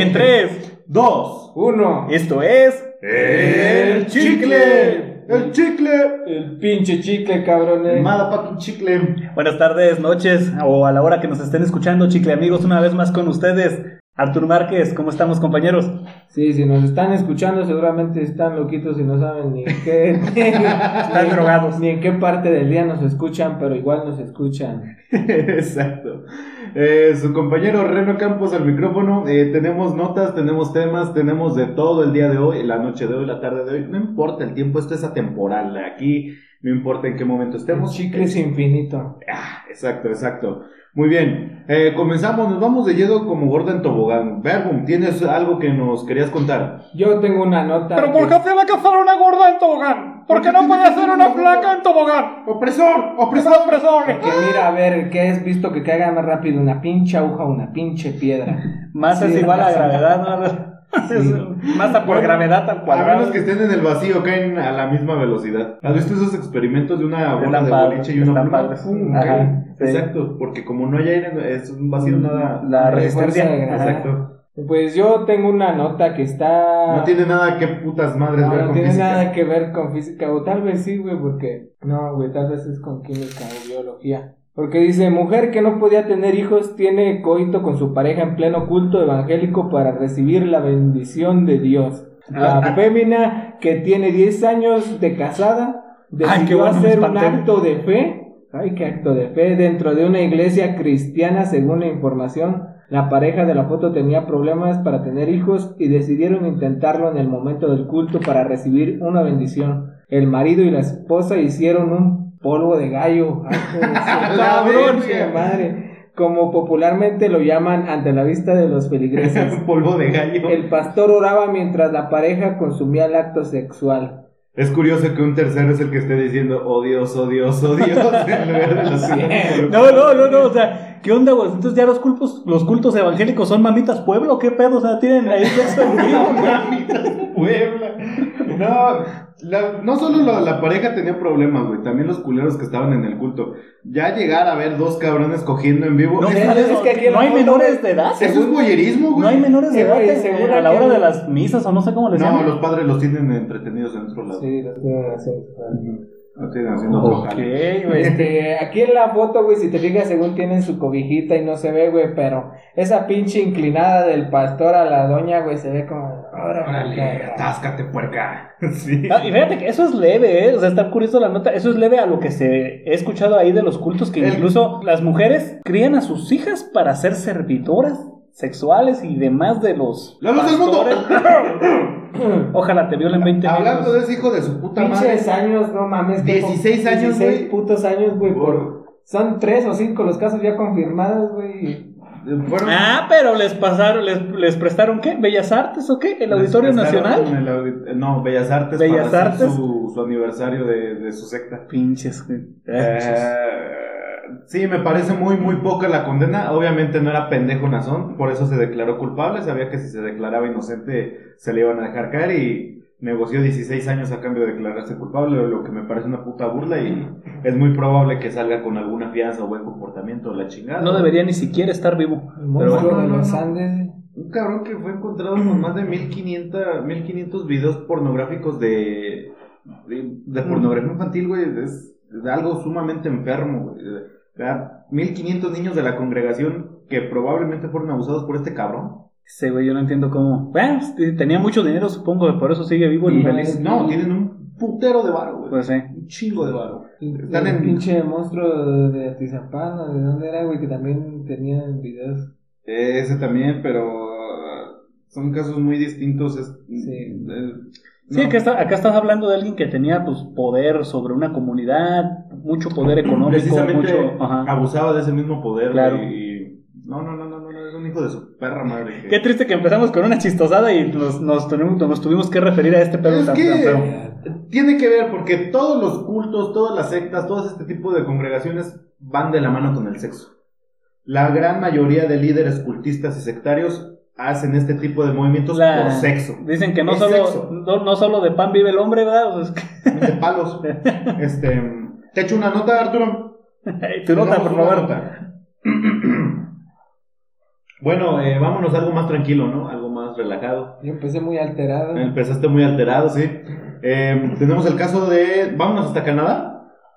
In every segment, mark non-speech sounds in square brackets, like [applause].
En 3, 2, Uno. Esto es. ¡El chicle! ¡El chicle! El pinche chicle, cabrones. Motherfucking chicle. Buenas tardes, noches o a la hora que nos estén escuchando, chicle amigos, una vez más con ustedes. Artur Márquez, ¿cómo estamos, compañeros? Sí, si nos están escuchando, seguramente están loquitos y no saben ni en qué. [laughs] Están drogados. Ni en qué parte del día nos escuchan, pero igual nos escuchan. [laughs] Exacto. Eh, su compañero Reno Campos al micrófono. Eh, tenemos notas, tenemos temas, tenemos de todo el día de hoy, la noche de hoy, la tarde de hoy. No importa el tiempo, esto es atemporal. Aquí no importa en qué momento estemos. chicle es infinito. Ah, exacto, exacto. Muy bien. Eh, comenzamos, nos vamos de lleno como gorda en tobogán. Verbum, ¿tienes algo que nos querías contar? Yo tengo una nota. ¿Pero por qué tiene que hacer una gorda en tobogán? ¿Por qué no puede hacer una flaca en tobogán? ¡Opresor! ¡Opresor, opresor! Que mira, a ver, ¿qué has visto que caiga más rápido? ¿Una pinche aguja o una pinche piedra? Masa Sí, es igual a gravedad, ¿no? Masa por Bueno, gravedad al A cuadrado. menos que estén en el vacío, caen a la misma velocidad. ¿Has visto esos experimentos de una bola Están de boliche y una pluma? padres. ¡Pum! Ajá, caen. sí. Exacto, porque como no hay aire, es un vacío nada. La resistencia. Exacto. Pues yo tengo una nota que está. No tiene nada que putas madres No, ver no con tiene física. nada que ver con física, o tal vez sí, güey, porque. No, güey, tal vez es con química o biología. Porque dice: Mujer que no podía tener hijos tiene coito con su pareja en pleno culto evangélico para recibir la bendición de Dios. La Ah. fémina que tiene 10 años de casada decidió bueno, hacer un acto de fe. Ay, qué acto de fe dentro de una iglesia cristiana, según la información. La pareja de la foto tenía problemas para tener hijos y decidieron intentarlo en el momento del culto para recibir una bendición. El marido y la esposa hicieron un polvo de gallo. [laughs] La cabrón, madre. Como popularmente lo llaman ante la vista de los feligreses. [laughs] Polvo de gallo. El pastor oraba mientras la pareja consumía el acto sexual. Es curioso que un tercero es el que esté diciendo, oh Dios, oh Dios, oh Dios, [laughs] en lugar de los No, no, no, no, o sea, ¿qué onda, güey? Entonces ya los cultos, los cultos evangélicos son mamitas pueblo, ¿qué pedo? O sea, tienen ahí sexo en. Mamitas Puebla. No, la- no solo la, la pareja tenía problemas, güey, también los culeros que estaban en el culto. Ya llegar a ver dos cabrones cogiendo en vivo. No, es- es- ¿sabes? es que aquí no hay menores güey, de edad. eso es boyerismo, güey. No hay menores de Sí, edad güey, eh, seguro a la hora de las misas o no sé cómo les No, llaman. los padres los tienen entretenidos en otro lado. Sí, lo tienen así. No tienen haciendo Ok, güey. Este, aquí en la foto, güey, si te fijas, según tienen su cobijita y no se ve, güey, pero esa pinche inclinada del pastor a la doña, güey, se ve como. Órale, Órale, atáscate, puerca. [laughs] Sí. Ah, y fíjate que eso es leve, ¿eh? O sea, está curioso la nota. Eso es leve a lo que se he escuchado ahí de los cultos, que El- incluso las mujeres crían a sus hijas para ser servidoras sexuales y demás de los. ¡La luz del mundo! [laughs] Ojalá te violen 20 Hablando minutos. de ese hijo de su puta madre. Pinches años, no mames. que 16 con- años, 16 güey. putos años, güey, por. Son tres o cinco los casos ya confirmados, güey. Fueron- Ah, pero les pasaron, les, les prestaron qué? ¿Bellas Artes o qué? ¿El Les Auditorio Nacional? el audi- no, Bellas Artes. Bellas para Artes. Su, su aniversario de, de su secta. Pinches, güey. Eh, sí, me parece muy, muy poca la condena. Obviamente no era pendejo Nazón, por eso se declaró culpable. Sabía que si se declaraba inocente se le iban a dejar caer y negoció 16 años a cambio de declararse culpable, lo que me parece una puta burla y es muy probable que salga con alguna fianza o buen comportamiento o la chingada. No debería ni siquiera estar vivo. El monstruo no, de no, los no. Andes. Un cabrón que fue encontrado con más de 1500, 1500 videos pornográficos de, de, de pornografía infantil, güey. Es, es algo sumamente enfermo, güey. O sea, 1500 niños de la congregación que probablemente fueron abusados por este cabrón. Sí, güey, yo no entiendo cómo. Bueno, tenía mucho dinero, supongo, por eso sigue vivo y Y- feliz. No, tienen un putero de varo, güey. Pues sí. Un chingo de varo. Están el en- pinche monstruo de Atizapán, ¿o ¿de dónde era, güey? Que también tenía videos. Ese también, pero uh, son casos muy distintos. Es, Sí. eh, Sí, no. acá, está- acá estás hablando de alguien que tenía pues poder sobre una comunidad, mucho poder económico, precisamente mucho. Ajá. abusaba de ese mismo poder Claro. y no no no no, es un hijo de su perra madre que- Qué triste que empezamos con una chistosada y nos, nos, tenemos- nos tuvimos que referir a este pedo es tan, tan feo. que tiene que ver porque todos los cultos todas las sectas todo este tipo de congregaciones van de la mano con el sexo la gran mayoría de líderes cultistas y sectarios hacen este tipo de movimientos La- por sexo Dicen que no Es solo, no, no solo de pan vive el hombre, ¿verdad? De palos [laughs] este te echo una nota Arturo que- tu nota, por favor. nota. Bueno, eh, vámonos a algo más tranquilo, ¿no? Algo relajado. Yo empecé muy alterado. Empezaste muy alterado, sí. Eh, tenemos el caso de, vámonos hasta Canadá.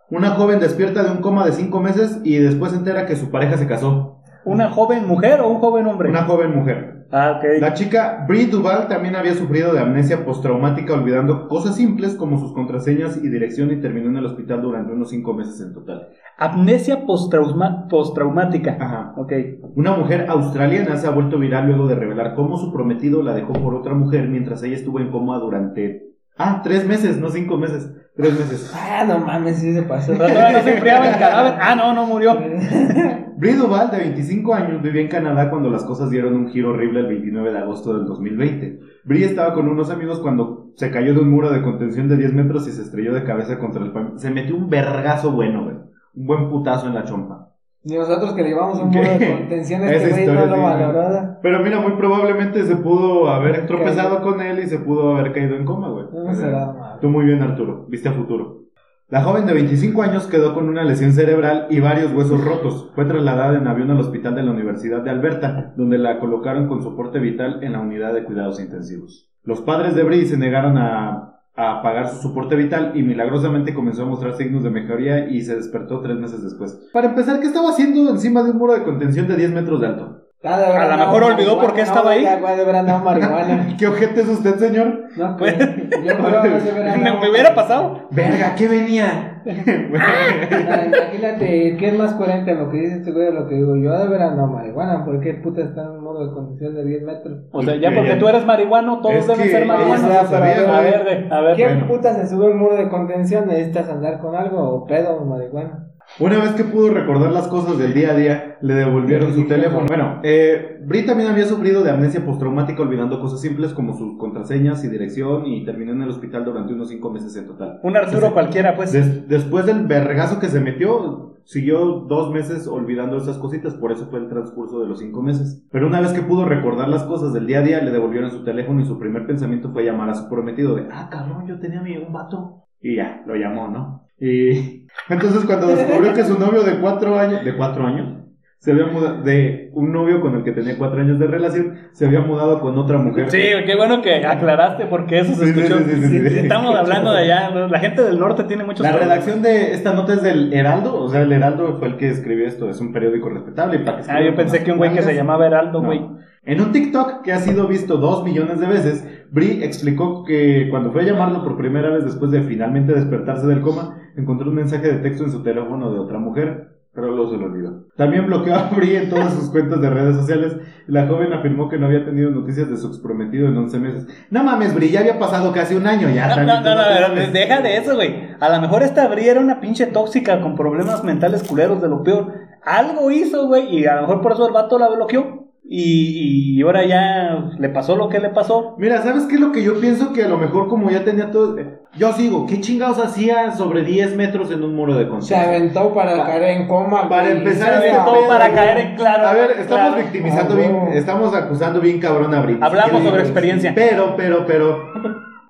Una joven despierta de un coma de cinco meses y después se entera que su pareja se casó. ¿Una joven mujer o un joven hombre? Una joven mujer. Ah, ok. La chica Brie Duval también había sufrido de amnesia postraumática olvidando cosas simples como sus contraseñas y dirección y terminó en el hospital durante unos cinco meses en total. Amnesia postrauma- postraumática. Ajá. Ok. Una mujer australiana se ha vuelto viral luego de revelar cómo su prometido la dejó por otra mujer mientras ella estuvo en coma durante... Ah, tres meses, no cinco meses. Tres meses. Ah, no mames, sí se pasó. No se enfriaba el cadáver. Ah, no, no murió. [laughs] Brie Duval, de 25 años, vivía en Canadá cuando las cosas dieron un giro horrible el 29 de agosto del 2020. Brie estaba con unos amigos cuando se cayó de un muro de contención de 10 metros y se estrelló de cabeza contra el pavimento. Se metió un vergazo bueno, güey. Un buen putazo en la chompa. Y nosotros que le llevamos un muro de contención, [laughs] Esa este güey no historia lo sí. valoró. Pero mira, muy probablemente se pudo haber tropezado con él y se pudo haber caído en coma, güey. No será mal. Tú muy bien, Arturo. Viste a futuro. La joven de 25 años quedó con una lesión cerebral y varios huesos rotos. Fue trasladada en avión al hospital de la Universidad de Alberta, donde la colocaron con soporte vital en la unidad de cuidados intensivos. Los padres de Brie se negaron a, a pagar su soporte vital y milagrosamente comenzó a mostrar signos de mejoría y se despertó tres meses después. Para empezar, ¿qué estaba haciendo encima de un muro de contención de 10 metros de alto? Ah, A lo mejor olvidó por qué no, estaba ahí. [laughs] ¿Qué ojete es usted, señor? No, güey. [laughs] Yo Me, no. me hubiera pasado. Verga, ¿qué venía? [laughs] Ah, Imagínate, ¿qué es más coherente lo que dice este güey o lo que digo yo? De verdad, no, marihuana. ¿Por qué puta está en un modo de contención de 10 metros? O sea, ya porque tú eres marihuano, todos Es deben ser marihuanos. no sabía, ver, a ver, a ver. ¿Qué bueno. puta se sube un muro de contención? ¿Necesitas andar con algo o pedo o marihuana? Una vez que pudo recordar las cosas del día a día, le devolvieron su teléfono. Bueno, eh, Brie también había sufrido de amnesia postraumática olvidando cosas simples como sus contraseñas y dirección y terminó en el hospital durante unos cinco meses en total. Un Arturo cualquiera, pues. Des- después del vergazo que se metió, siguió dos meses olvidando esas cositas, por eso fue el transcurso de los cinco meses. Pero una vez que pudo recordar las cosas del día a día, le devolvieron su teléfono y su primer pensamiento fue llamar a su prometido de, ah, cabrón, yo tenía mi un vato. Y ya, lo llamó, ¿no? Y [laughs] entonces cuando descubrió que su novio de cuatro años, de cuatro años, se había mudado, de un novio con el que tenía cuatro años de relación, se había mudado con otra mujer. Sí, qué bueno que aclaraste porque eso se Sí, sí, escuchó. sí, sí, sí, sí. Estamos hablando de allá. La gente del norte tiene muchos La problemas. redacción de esta nota es del Heraldo, o sea, el Heraldo fue el que escribió esto, es un periódico respetable. y para que Ah, yo pensé que un güey que se llamaba Heraldo, No. En un TikTok que ha sido visto dos millones de veces, Brie explicó que cuando fue a llamarlo por primera vez después de finalmente despertarse del coma, encontró un mensaje de texto en su teléfono de otra mujer, pero luego se lo olvidó. También bloqueó a Brie en todas sus cuentas de redes sociales. La joven afirmó que no había tenido noticias de su exprometido en 11 meses. No mames, Brie, ya había pasado casi un año ya. No, no, no, no, no, mames. deja de eso, güey. A lo mejor esta Brie era una pinche tóxica con problemas mentales culeros de lo peor. Algo hizo, güey, y a lo mejor por eso el vato la bloqueó. Y, y ahora ya le pasó lo que le pasó. Mira, ¿sabes qué es lo que yo pienso? Que a lo mejor como ya tenía todo... Yo sigo, ¿qué chingados hacía sobre 10 metros en un muro de Se conciencia? aventó para Pa- caer en coma. para güey. empezar Se este aventó pedo, para güey. caer en claro. A ver, estamos claro. victimizando Ah, bien, estamos acusando bien cabrón a Brit. Hablamos sobre experiencia. Pero, pero, pero,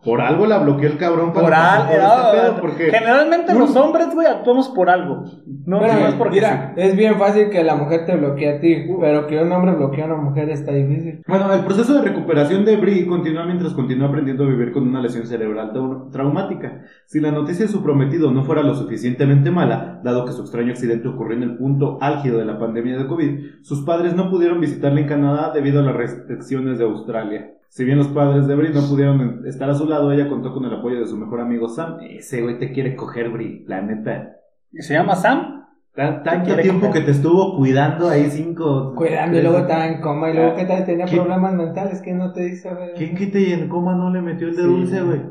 por algo la bloqueó el cabrón para Por algo. no, este pedo, porque Generalmente los hombres, güey, actuamos por algo. No, Pero, no es porque mira, es bien fácil que la mujer te bloquee a ti, pero que un hombre bloquee a una mujer está difícil. Bueno, el proceso de recuperación de Brie continúa mientras continúa aprendiendo a vivir con una lesión cerebral trau- traumática. Si la noticia de su prometido no fuera lo suficientemente mala, dado que su extraño accidente ocurrió en el punto álgido de la pandemia de COVID, sus padres no pudieron visitarla en Canadá debido a las restricciones de Australia. Si bien los padres de Brie no pudieron estar a su lado, ella contó con el apoyo de su mejor amigo Sam. Ese güey te quiere coger, Brie, la neta. se llama Sam. Tan- Tanto tiempo coger. que te estuvo cuidando ahí cinco... Cuidando y luego estaba en coma y luego que tal tenía problemas mentales que no te dice a ver. ¿Quién quita y en coma no le metió el de Sí. dulce, güey?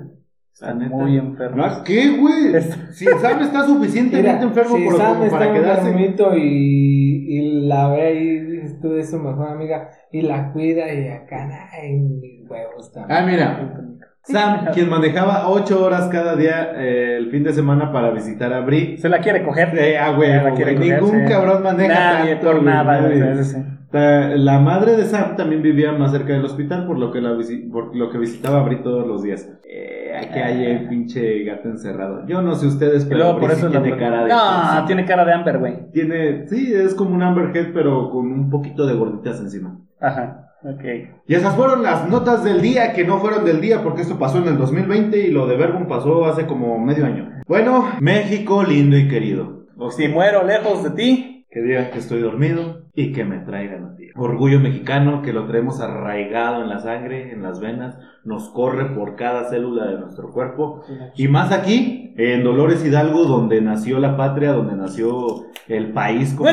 Está muy enfermo. ¿Qué, güey? Si Sam está suficientemente Mira, enfermo si por, Sam como está para quedarse. y, y la ve ahí, dices tú, es su mejor amiga, y la cuida y acá, ay, huevos también. Ah, mira. Sam, quien manejaba ocho horas cada día eh, el fin de semana para visitar a Brie. Se la quiere coger. Eh, ah, güey, Se la quiere güey, coger, ningún sí. cabrón maneja Nadie tanto, por nada. nadie. güey, sí, sí. La madre de Sam también vivía más cerca del hospital, por lo que, la visi- por lo que visitaba a Brie todos los días. Eh, aquí hay el pinche gato encerrado. Yo no sé ustedes, pero luego por Brie sí eso la tiene cara de... No, tiene cara de Amber, güey. Tiene, sí, es como un Amber Head, pero con un poquito de gorditas encima. Ajá. Ok. Y esas fueron las notas del día que no fueron del día porque esto pasó en el 2020 y lo de Verbum pasó hace como medio año. Bueno, México lindo y querido. Si muero lejos de ti, Que digan que estoy dormido y que me traigan a ti. Orgullo mexicano que lo traemos arraigado en la sangre, en las venas, nos corre por cada célula de nuestro cuerpo. Y más aquí, en Dolores Hidalgo, donde nació la patria, donde nació el país. como.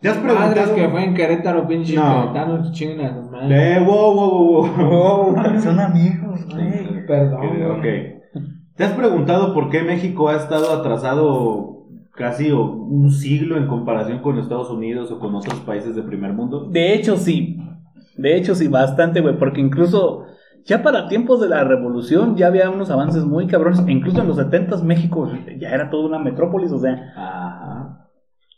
¿Te has Madres preguntado? que fue en Querétaro, pinche No. Querétaro, chingas, su madre. Eh, wow, wow, wow, wow. Son amigos, güey. Perdón. Ok. ¿Te has preguntado por qué México ha estado atrasado casi un siglo en comparación con Estados Unidos o con otros países de primer mundo? De hecho, sí. De hecho, sí, bastante, güey. Porque incluso ya para tiempos de la revolución ya había unos avances muy cabrones. E incluso en los 70 México ya era toda una metrópolis, o sea. Ajá.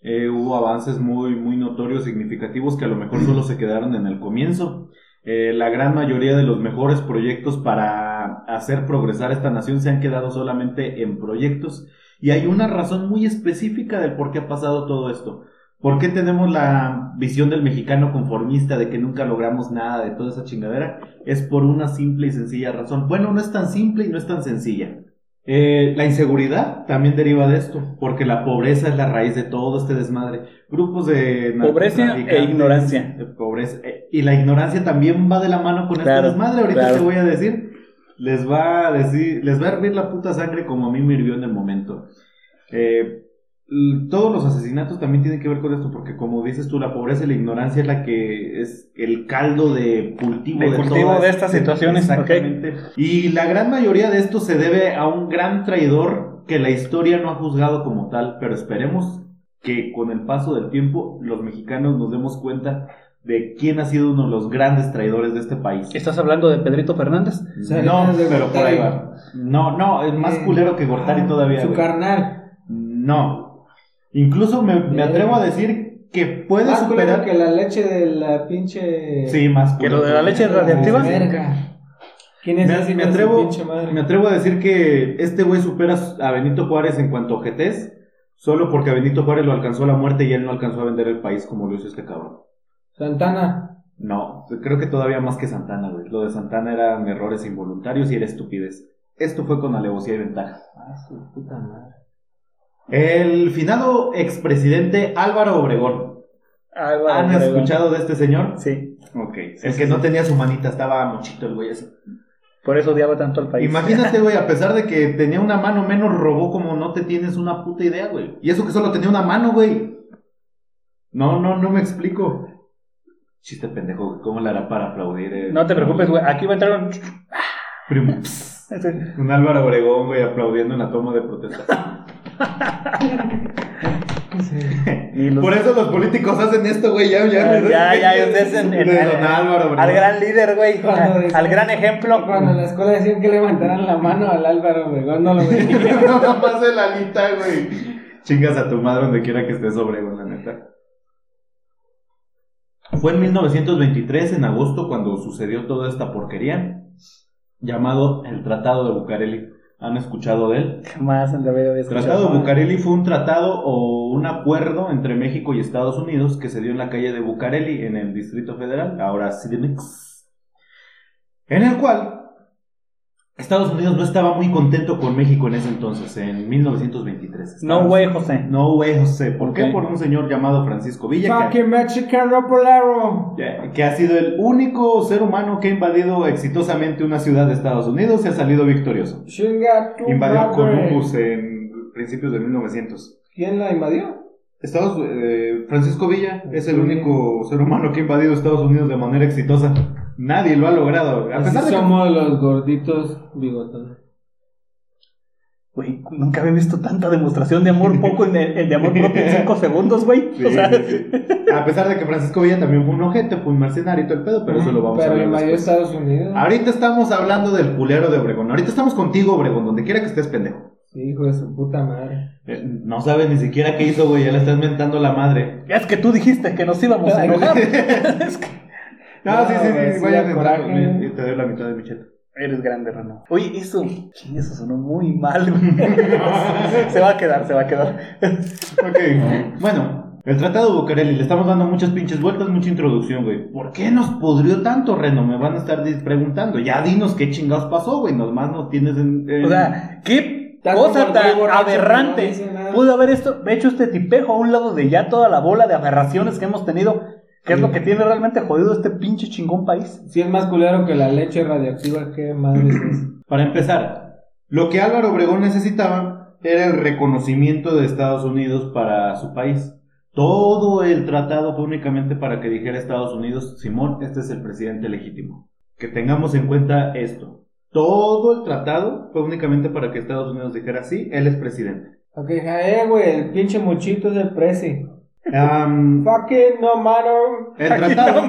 Eh, hubo avances muy, muy notorios, significativos, que a lo mejor solo se quedaron en el comienzo. Eh, la gran mayoría de los mejores proyectos para hacer progresar esta nación se han quedado solamente en proyectos. Y hay una razón muy específica del por qué ha pasado todo esto. ¿Por qué tenemos la visión del mexicano conformista de que nunca logramos nada de toda esa chingadera? Es por una simple y sencilla razón. Bueno, no es tan simple y no es tan sencilla. Eh, la inseguridad también deriva de esto, porque la pobreza es la raíz de todo este desmadre. Grupos de Pobreza e ignorancia. de pobreza, eh, y la ignorancia también va de la mano con Claro, este desmadre. Ahorita claro. te voy a decir, les va a decir, les va a hervir la puta sangre como a mí me hirvió en el momento. Eh, todos los asesinatos también tienen que ver con esto, porque como dices tú, la pobreza y la ignorancia es la que es el caldo de cultivo De cultivo todas- de estas situaciones, Exactamente. Y la gran mayoría de esto se debe a un gran traidor que la historia no ha juzgado como tal, pero esperemos que con el paso del tiempo los mexicanos nos demos cuenta de quién ha sido uno de los grandes traidores de este país. ¿Estás hablando de Pedrito Fernández? No, pero por ahí va. No, no, es más Eh, culero que Gortari ah, todavía. Su carnal. No. Incluso me, atrevo a decir que puede Más superar. que la leche de la pinche. Sí, más ¿Que lo de la leche radioactiva? Verga. ¿Quién es Me, ese me atrevo, pinche madre? me atrevo a decir que este güey supera a Benito Juárez en cuanto a ojetés, solo porque a Benito Juárez lo alcanzó la muerte y él no alcanzó a vender el país como lo hizo este cabrón. Santana. No, creo que todavía más que Santana, güey. Lo de Santana eran errores involuntarios y era estupidez. Esto fue con alevosía y ventaja. Ah, su puta madre. El finado expresidente Álvaro Obregón. Álvaro ¿Han Obregón. escuchado de este señor? Sí. Ok. Sí, el sí, que no tenía su manita, estaba mochito el güey así. Por eso odiaba tanto al país. Imagínate, [laughs] güey, a pesar de que tenía una mano menos, robó como no te tienes una puta idea, güey. Y eso que solo tenía una mano, güey. No, no, no me explico. Chiste pendejo, güey. ¿cómo le hará para aplaudir? eh? No te preocupes, güey. Aquí va a entrar un... Primo, [laughs] Un Álvaro Obregón, güey, aplaudiendo en la toma de protesta. [laughs] Y los- Por eso los políticos hacen esto, güey, ya, ya. Ya, ya, ustedes en, en- De en- don Álvaro al gran líder, güey. Al, decían- al gran ejemplo. Cuando en la escuela decían que levantaran la mano al Álvaro Obregón, no lo veía. Nada más de la alita, güey. Chingas a tu madre donde quiera que estés Obregón, la neta. Fue en 1923, en agosto, cuando sucedió toda esta porquería, llamado el Tratado de Bucareli. ¿Han escuchado de él? Jamás en la vida había El escuchado. Tratado de Bucareli fue un tratado o un acuerdo entre México y Estados Unidos que se dio en la calle de Bucareli, en el Distrito Federal, ahora CDMX, en el cual Estados Unidos no estaba muy contento con México en ese entonces, en 1923. No, güey, José. No, güey, José. ¿Por qué? Ok. Por un señor llamado Francisco Villa, Fucking Mexicano Polaro. ya- que ha sido el único ser humano que ha invadido exitosamente una ciudad de Estados Unidos y ha salido victorioso. Chinga tu Invadió. Columbus en principios de 1900. ¿Quién la invadió? Estados, eh, Francisco Villa es el único ser humano que ha invadido Estados Unidos de manera exitosa. Nadie lo ha logrado. A Así pesar de que- somos los gorditos bigotones. Güey, nunca había visto tanta demostración de amor poco en, en de amor propio en cinco segundos, güey. Sí, o sea, sí, sí. A pesar de que Francisco Villa también fue un ojete, fue un mercenario y todo el pedo, pero eso lo vamos a Pero hablar invadió después. Estados Unidos. Ahorita estamos hablando del culero de Obregón. Ahorita estamos contigo, Obregón, donde quiera que estés, pendejo. Sí, hijo de su puta madre. Eh, no sabes ni siquiera qué hizo, güey. Ya le estás mentando la madre. es que tú dijiste que nos íbamos a enojar. [laughs] es que No, sí, sí, sí. sí Vayan a coraje. y te doy la mitad de mi cheta. eres grande, Rano. Oye, eso, ching, eso sonó muy mal, güey. [laughs] se va a quedar, se va a quedar. Ok, bueno, El tratado de Bucareli, le estamos dando muchas pinches vueltas, mucha introducción, güey. ¿Por qué nos pudrió tanto, Reno? Me van a estar dis- preguntando. Ya dinos qué chingados pasó, güey. Nomás nos tienes en. en- O sea, qué Está cosa güey tan borracho que no aberrante dice nada. pudo haber esto, hecho este tipejo a un lado de ya toda la bola de aberraciones que hemos tenido. ¿Qué es lo que tiene realmente jodido este pinche chingón país? Si es más culero que la leche radioactiva, ¿qué madre es? [clears throat] Para empezar, lo que Álvaro Obregón necesitaba era el reconocimiento de Estados Unidos para su país. Todo el tratado fue únicamente para que dijera Estados Unidos, Simón, este es el presidente legítimo. Que tengamos en cuenta esto. Todo el tratado fue únicamente para que Estados Unidos dijera, sí, él es presidente. Ok, eh, güey, el pinche muchito es el presi. Am, Fucking no matter. el tratado...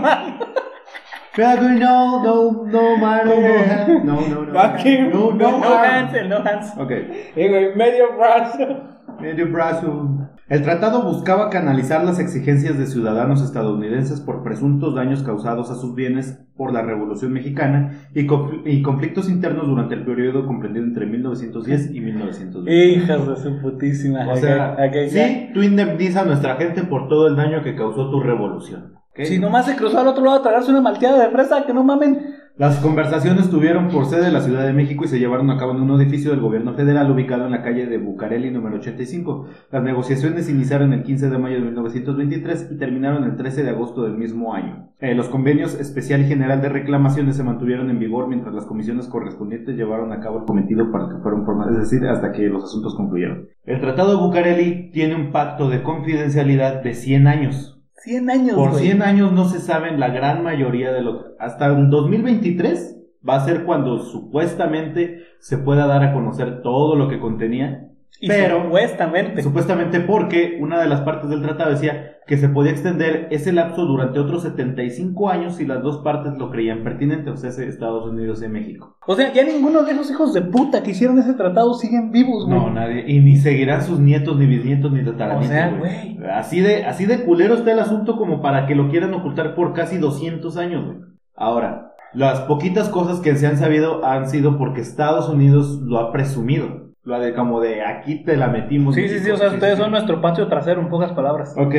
Fucking no, no, no, man, no, no, no, no, no, Fucking no, No, no, no hands, el no hands. Ok. Güey, medio brazo. Medio brazo. El tratado buscaba canalizar las exigencias de ciudadanos estadounidenses por presuntos daños causados a sus bienes por la Revolución Mexicana y, confl- y conflictos internos durante el periodo comprendido entre 1910 y 1920. [laughs] Hijas de su putísima. O sea, Ok, ok, ya. sí, tú indemniza a nuestra gente por todo el daño que causó tu revolución. Si nomás se cruzó al otro lado a tragarse una malteada de fresa, que no mamen. Las conversaciones tuvieron por sede la Ciudad de México y se llevaron a cabo en un edificio del gobierno federal ubicado en la calle de Bucareli número 85. Las negociaciones iniciaron el 15 de mayo de 1923 y terminaron el 13 de agosto del mismo año. Eh, los convenios especial y general de reclamaciones se mantuvieron en vigor mientras las comisiones correspondientes llevaron a cabo el cometido para que fueron formadas, es decir, hasta que los asuntos concluyeron. El Tratado de Bucareli tiene un pacto de confidencialidad de 100 años. 100 años, Por güey. 100 años no se saben la gran mayoría de lo hasta el 2023 va a ser cuando supuestamente se pueda dar a conocer todo lo que contenía. Y pero- supuestamente. Supuestamente porque una de las partes del tratado decía que se podía extender ese lapso durante otros 75 años si las dos partes lo creían pertinente, o sea, Estados Unidos y México. O sea, ya ninguno de esos hijos de puta que hicieron ese tratado siguen vivos, güey. No, nadie. Y ni seguirán sus nietos, ni bisnietos, ni tataranietos. O sea, güey. güey. Así de, así de culero está el asunto como para que lo quieran ocultar por casi 200 años, güey. Ahora, las poquitas cosas que se han sabido han sido porque Estados Unidos lo ha presumido. Lo de como de aquí te la metimos. Sí, sí, sí, o sea, ustedes son nuestro patio trasero, en pocas palabras. Ok.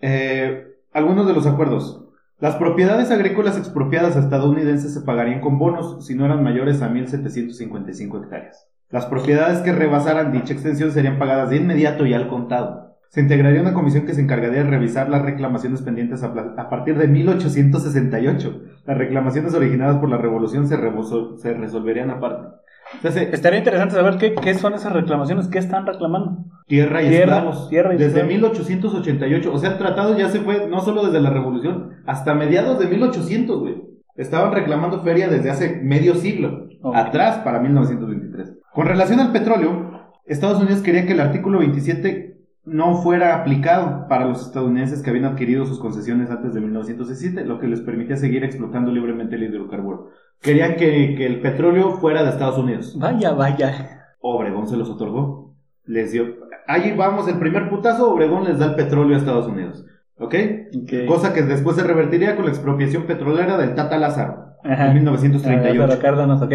eh, algunos de los acuerdos. Las propiedades agrícolas expropiadas a estadounidenses se pagarían con bonos si no eran mayores a 1.755 hectáreas. Las propiedades que rebasaran dicha extensión serían pagadas de inmediato y al contado. Se integraría una comisión que se encargaría de revisar las reclamaciones pendientes a, a partir de 1868. Las reclamaciones originadas por la revolución se, se resolverían aparte. Estaría interesante saber qué, qué son esas reclamaciones, qué están reclamando. Tierra y Tierra, esclavos. tierra y desde esclavos. 1888. O sea, el tratado ya se fue no solo desde la revolución, hasta mediados de 1800, güey. Estaban reclamando feria desde hace medio siglo. Atrás para 1923. Con relación al petróleo, Estados Unidos quería que el artículo 27 no fuera aplicado para los estadounidenses que habían adquirido sus concesiones antes de 1917, lo que les permitía seguir explotando libremente el hidrocarburo. Querían que, que el petróleo fuera de Estados Unidos. Vaya, vaya. Obregón se los otorgó. Les dio. Ahí vamos, el primer putazo, Obregón les da el petróleo a Estados Unidos. ¿Ok? Cosa que después se revertiría con la expropiación petrolera del Tata Lázaro Ajá. en 1938. Lázaro Cárdenas, ok.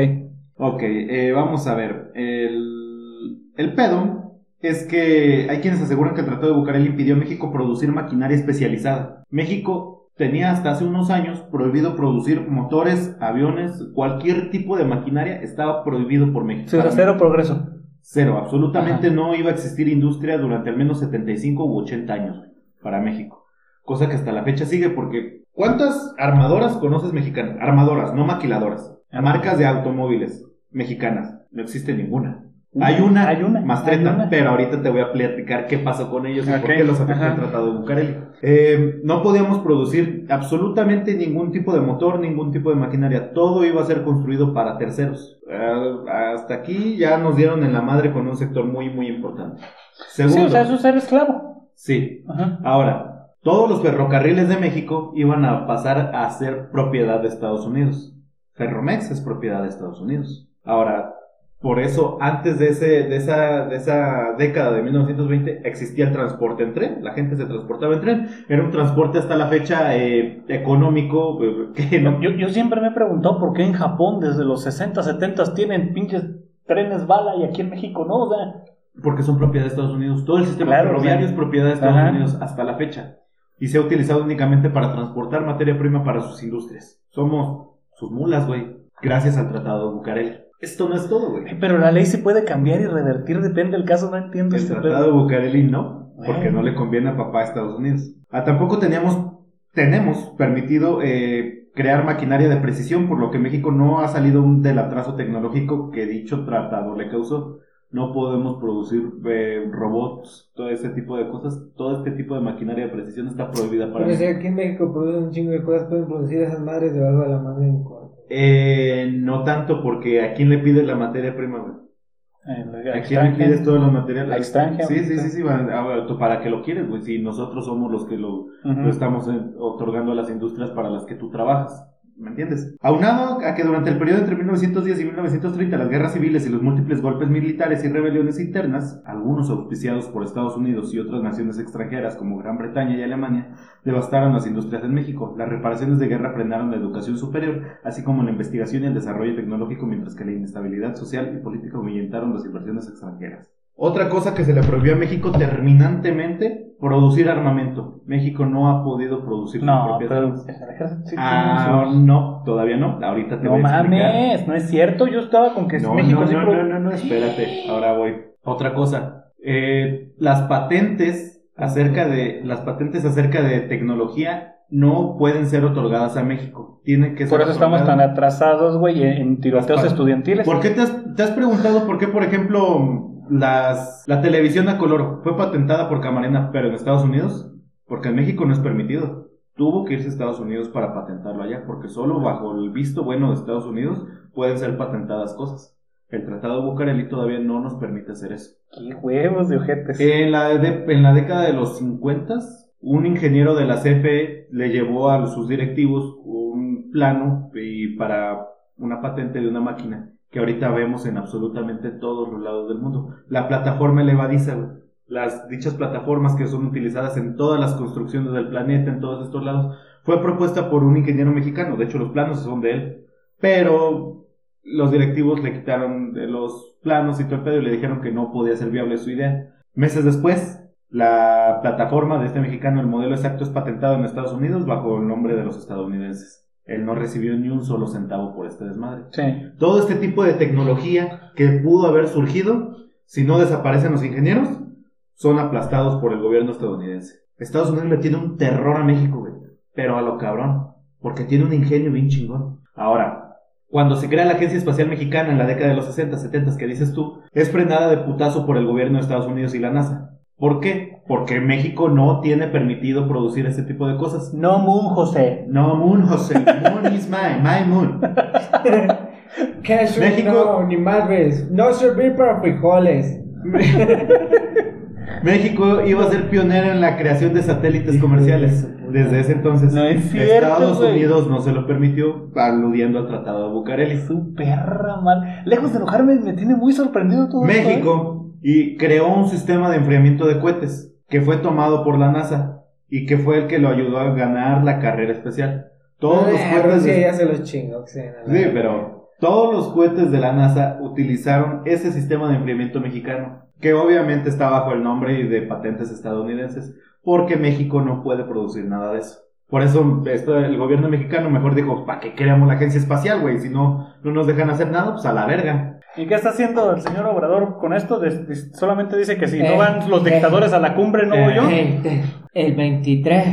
Ok, eh, vamos a ver. El, el pedo es que hay quienes aseguran que el Tratado de Bucareli impidió a México producir maquinaria especializada. México tenía hasta hace unos años prohibido producir motores, aviones, cualquier tipo de maquinaria estaba prohibido por México. Sí, o sea, cero progreso. Cero, absolutamente Ajá. no iba a existir industria durante al menos 75 u 80 años para México. Cosa que hasta la fecha sigue porque ¿cuántas armadoras conoces mexicanas? Armadoras, no maquiladoras. Marcas de automóviles mexicanas. No existe ninguna. Hay una, Hay una, Mastreta, hay una. pero ahorita te voy a platicar qué pasó con ellos y por qué los afectó ajá. el Tratado de Bucareli. Eh, no podíamos producir absolutamente ningún tipo de motor, ningún tipo de maquinaria. Todo iba a ser construido para terceros. Eh, hasta aquí ya nos dieron en la madre con un sector muy, muy importante. Segundo, Sí, o sea, eso es ser esclavo. sí. Ajá. Ahora, todos los ferrocarriles de México iban a pasar a ser propiedad de Estados Unidos. Ferromex es propiedad de Estados Unidos. Ahora, por eso, antes de, ese, de, esa, de esa década de 1920, existía el transporte en tren. La gente se transportaba en tren. Era un transporte hasta la fecha eh, económico. eh, [laughs] que no- Yo, yo siempre me he preguntado por qué en Japón desde los 60, 70 tienen pinches trenes bala y aquí en México no, o sea, porque son propiedad de Estados Unidos. Todo el sistema Claro, ferroviario o sea, es propiedad de Estados ajá. Unidos hasta la fecha. Y se ha utilizado únicamente para transportar materia prima para sus industrias. Somos sus mulas, güey. Gracias al Tratado de Bucareli. Esto no es todo, güey. Pero la ley se puede cambiar y revertir, depende del caso, no entiendo El este Tratado de pedo. Bucareli no, porque Bueno. no le conviene a papá a Estados Unidos. Ah, tampoco teníamos, tenemos permitido eh, crear maquinaria de precisión, por lo que México no ha salido un- del atraso tecnológico que dicho tratado le causó. No podemos producir eh, robots, todo ese tipo de cosas. Todo este tipo de maquinaria de precisión está prohibida para Porque si México. aquí en México producen un chingo de cosas, pueden producir esas madres debajo de la mano en. Eh, no tanto porque a quién le pides la materia prima, güey. ¿A quién le pides todos los materiales? La extranjera. Sí, sí, sí, sí. ah, ¿tú ¿Para qué lo quieres, güey? Si nosotros somos los que lo, Ujú. lo estamos otorgando a las industrias para las que tú trabajas. ¿Me entiendes? Aunado a que durante el periodo entre 1910 y 1930 las guerras civiles y los múltiples golpes militares y rebeliones internas, algunos auspiciados por Estados Unidos y otras naciones extranjeras como Gran Bretaña y Alemania, devastaron las industrias en México. Las reparaciones de guerra frenaron la educación superior, así como la investigación y el desarrollo tecnológico, mientras que la inestabilidad social y política ahuyentaron las inversiones extranjeras. Otra cosa que se le prohibió a México terminantemente, producir armamento. México no ha podido producir sus No, propias pero armas. el ejército sí Ah, sus- no, todavía no. Ahorita te No voy a explicar. mames, no es cierto. Yo estaba con que No, México no, sí no, no, no, no, espérate. Ahora voy. Otra cosa. Eh, las patentes acerca de las patentes acerca de tecnología no pueden ser otorgadas a México. Tienen que ser Por eso estamos tan atrasados, güey, en tiroteos estudiantiles. ¿Por qué te has, te has preguntado por qué, por ejemplo, las, la televisión a color fue patentada por Camarena, pero en Estados Unidos? Porque en México no es permitido. Tuvo que irse a Estados Unidos para patentarlo allá, porque solo bajo el visto bueno de Estados Unidos pueden ser patentadas cosas. El Tratado de Bucareli todavía no nos permite hacer eso. Qué huevos de ojetes. En la, de- en la década de los 50, un ingeniero de la CFE le llevó a sus directivos un plano y para una patente de una máquina que ahorita vemos en absolutamente todos los lados del mundo. La plataforma elevadiza. Las dichas plataformas que son utilizadas en todas las construcciones del planeta, en todos estos lados, fue propuesta por un ingeniero mexicano. De hecho, los planos son de él. Pero los directivos le quitaron los planos y todo el pedo y le dijeron que no podía ser viable su idea. Meses después, la plataforma de este mexicano, el modelo exacto, es patentado en Estados Unidos bajo el nombre de los estadounidenses. Él no recibió ni un solo centavo por este desmadre. Sí. Todo este tipo de tecnología que pudo haber surgido, si no desaparecen los ingenieros, son aplastados por el gobierno estadounidense. Estados Unidos le tiene un terror a México, güey. Pero a lo cabrón. Porque tiene un ingenio bien chingón. Ahora, cuando se crea la Agencia Espacial Mexicana en la década de los 60, 70 que dices tú, es frenada de putazo por el gobierno de Estados Unidos y la NASA. ¿Por qué? Porque México no tiene permitido producir ese tipo de cosas. No Moon José. No, Moon, José. Moon is mine. My moon. [laughs] Cash México- no, ni madres. No servir para frijoles. [laughs] México iba a ser pionero en la creación de satélites comerciales. Desde ese entonces, No es cierto, Estados. Unidos no se lo permitió, aludiendo al Tratado de Bucareli. Su perra mal. Lejos de enojarme, me tiene muy sorprendido todo esto, ¿eh? México y creó un sistema de enfriamiento de cohetes que fue tomado por la NASA y que fue el que lo ayudó a ganar la carrera especial. Todos los Eh, cohetes Rusia de- ya se los sí, pero todos los cohetes de la NASA utilizaron ese sistema de enfriamiento mexicano, que obviamente está bajo el nombre de patentes estadounidenses, porque México no puede producir nada de eso. Por eso esto, el gobierno mexicano mejor dijo, ¿para qué creamos la agencia espacial, güey? Si no, no nos dejan hacer nada, pues a la verga. ¿Y qué está haciendo el señor Obrador con esto? De- de- solamente dice que si Eh, no van los eh, dictadores a la cumbre, no voy yo. Gente, el 23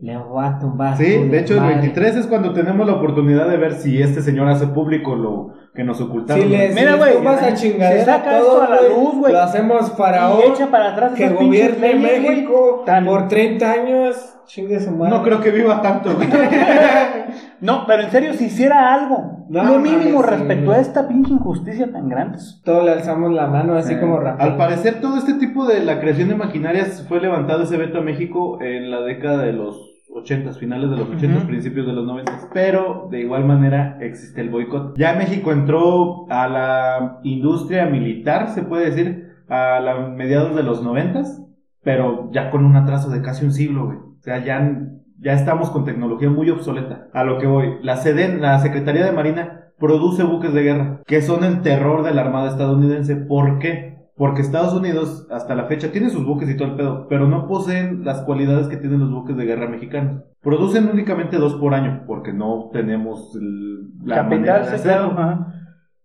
le voy a tumbar. Sí, de hecho el madre. 23 es cuando tenemos la oportunidad de ver si este señor hace público lo que nos ocultaron. Si les, Mira, si güey, les tumbas a se chingadera saca todo, esto a la luz, güey. Lo hacemos para hoy. echa para atrás Que gobierne leyes. México Tan- por 30 años. Chingue su madre. No creo que viva tanto, güey. [laughs] [laughs] No, pero en serio, si hiciera algo, No, lo mínimo mames, respecto a esta pinche injusticia tan grande. Todos le alzamos la mano así Eh, como Rafael. Al parecer, todo este tipo de la creación de maquinarias fue levantado ese veto a México en la década de los 80, finales de los 80, Ujú. principios de los 90. Pero de igual manera existe el boicot. Ya México entró a la industria militar, se puede decir, a la mediados de los 90, pero ya con un atraso de casi un siglo, güey. O sea, ya, ya estamos con tecnología muy obsoleta. A lo que voy, la SEDEN, la Secretaría de Marina, produce buques de guerra, que son el terror de la Armada estadounidense. ¿Por qué? Porque Estados Unidos, hasta la fecha, tiene sus buques y todo el pedo, pero no poseen las cualidades que tienen los buques de guerra mexicanos. Producen únicamente dos por año, porque no tenemos el- la manera Capital, de claro. hacerlo.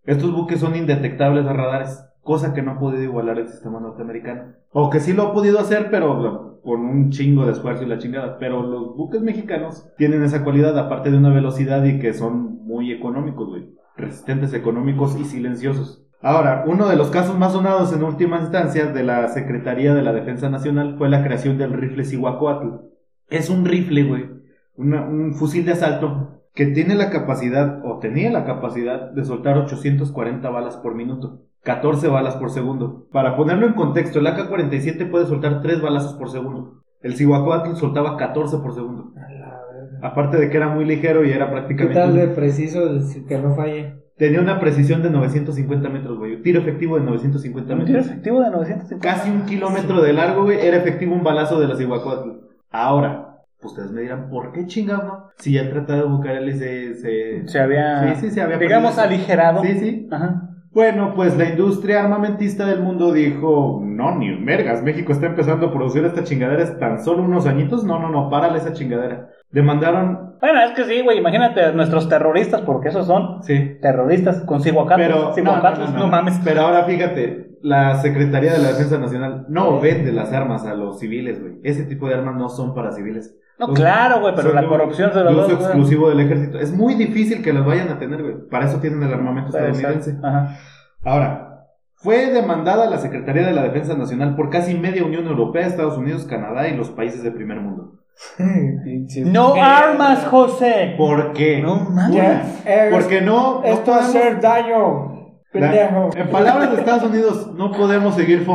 Estos buques son indetectables a radares, cosa que no ha podido igualar el sistema norteamericano. O que sí lo ha podido hacer, pero lo- con un chingo de esfuerzo y la chingada. Pero los buques mexicanos tienen esa cualidad, aparte de una velocidad y que son muy económicos, güey. Resistentes, económicos y silenciosos. Ahora, uno de los casos más sonados en última instancia de la Secretaría de la Defensa Nacional fue la creación del rifle Cihuacóatl. Es un rifle, güey. un fusil de asalto que tiene la capacidad, o tenía la capacidad, de soltar 840 balas por minuto. 14 balas por segundo. Para ponerlo en contexto, el AK-47 puede soltar 3 balazos por segundo. El Cihuacóatl soltaba 14 por segundo. A la. Aparte de que era muy ligero y era ¿Qué prácticamente... tal un- de preciso el- que no falle? Tenía una precisión de 950 metros, güey. Tiro efectivo de 950 Un tiro metros. efectivo de 950. Casi un kilómetro de largo, güey. Era efectivo un balazo de la Cihuacóatl. Ahora, ustedes me dirán, ¿por qué chingado no? Si ya el tratado de Bucareli se... se... Se había, Sí, sí, se había digamos, perdido. aligerado. Sí, sí. Ajá. Bueno, pues la industria armamentista del mundo dijo, no, ni vergas, México está empezando a producir esta chingadera tan solo unos añitos, no, no, no, párale esa chingadera. Demandaron, Bueno, es que sí, güey, imagínate nuestros terroristas, porque esos son sí, terroristas con cihuacatl. pero, no, no, no, no. mames. pero ahora fíjate, la Secretaría de la Defensa Nacional no vende las armas a los civiles, güey. Ese tipo de armas no son para civiles. No, claro, güey, pero la de- corrupción se de lo uso exclusivo del ejército. Es muy difícil que las vayan a tener, güey. Para eso tienen el armamento estadounidense. Ajá. Ahora, fue demandada la Secretaría de la Defensa Nacional por casi media Unión Europea, Estados Unidos, Canadá y los países del primer mundo. [laughs] No mierda. armas, José. ¿Por qué? No mames. Eh, Porque no, no Esto va a podemos- hacer daño. Pendejo. en palabras de Estados Unidos, no podemos seguir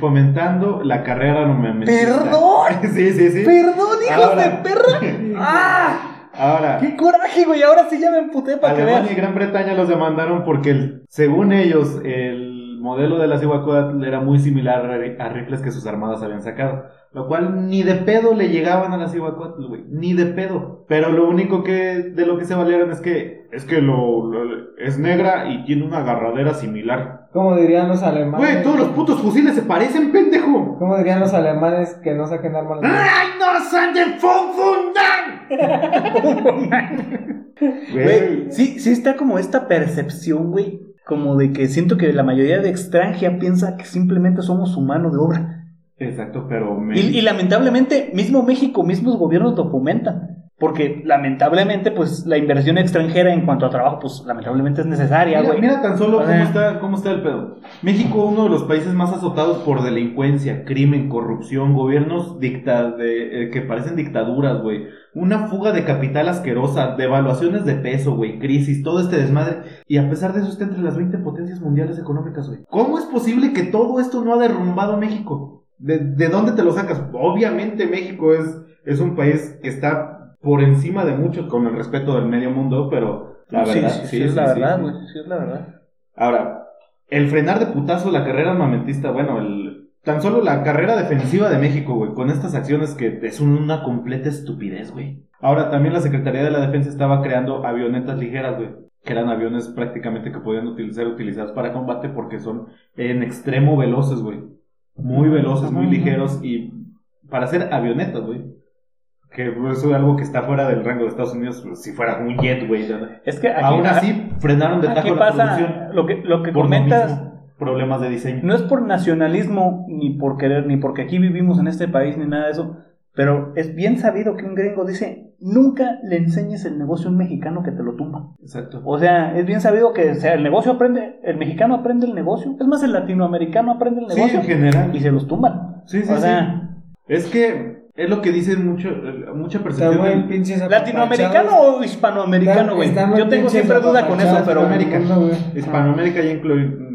fomentando la carrera armamentista. ¿Perdón? [laughs] sí, sí, sí. Perdón, hijos Ahora. de perra. [laughs] ¡Ah! Ahora, ¡Qué coraje, güey! Ahora sí ya me emputé para que Alemania veas. y Gran Bretaña los demandaron porque, el- según ellos, el modelo de la Cihuacóatl era muy similar a rifles que sus armadas habían sacado. Lo cual ni de pedo le llegaban a la Cihuacóatl, güey. Ni de pedo. Pero lo único que de lo que se valieron es que es que lo, lo- es negra y tiene una agarradera similar. Como dirían los alemanes. Güey, todos los putos fusiles se parecen, pendejo. Como dirían los alemanes que no saquen armas. ¡Ay, no son de Funfundan! [laughs] Güey, sí, sí está como esta percepción, güey. Como de que siento que la mayoría de extranjera piensa que simplemente somos humanos de obra. Exacto, pero me... Y, y lamentablemente, mismo México, mismos gobiernos lo fomentan. Porque lamentablemente, pues la inversión extranjera en cuanto a trabajo, pues lamentablemente es necesaria, güey. mira tan solo cómo está, cómo está el pedo. México, uno de los países más azotados por delincuencia, crimen, corrupción, gobiernos dicta de, eh, que parecen dictaduras, güey. Una fuga de capital asquerosa, devaluaciones de peso, güey, crisis, todo este desmadre. Y a pesar de eso está entre las 20 potencias mundiales económicas, güey. ¿Cómo es posible que todo esto no ha derrumbado México? ¿De, de dónde te lo sacas? Obviamente México es, es un país que está por encima de muchos con el respeto del medio mundo, pero la verdad, sí, sí, sí, es la sí, verdad, güey. Sí, es la verdad. Ahora, el frenar de putazo la carrera armamentista, bueno, el, tan solo la carrera defensiva de México, güey, con estas acciones que es una completa estupidez, güey. Ahora, también la Secretaría de la Defensa estaba creando avionetas ligeras, güey, que eran aviones prácticamente que podían util- ser utilizados para combate porque son en extremo veloces, güey. Muy veloces, muy ligeros y para hacer avionetas, güey. Que eso es algo que está fuera del rango de Estados Unidos, pues, si fuera un jet, güey. Es que aquí, Aún así, frenaron de la producción lo que, lo que lo comentas. mismo, problemas de diseño. No es por nacionalismo, ni por querer, ni porque aquí vivimos en este país, ni nada de eso. Pero es bien sabido que un gringo dice, nunca le enseñes el negocio a un mexicano que te lo tumba. Exacto. O sea, es bien sabido que o sea, el negocio aprende, el mexicano aprende el negocio. Es más, el latinoamericano aprende el Sí, negocio en general. y se los tumban. Sí, sí, o sí. sea, Es que es lo que dicen mucho, mucha percepción. del- pinches ¿latinoamericano o hispanoamericano, güey? Yo tengo siempre duda con eso, pero... Hispanoamérica ya incluye.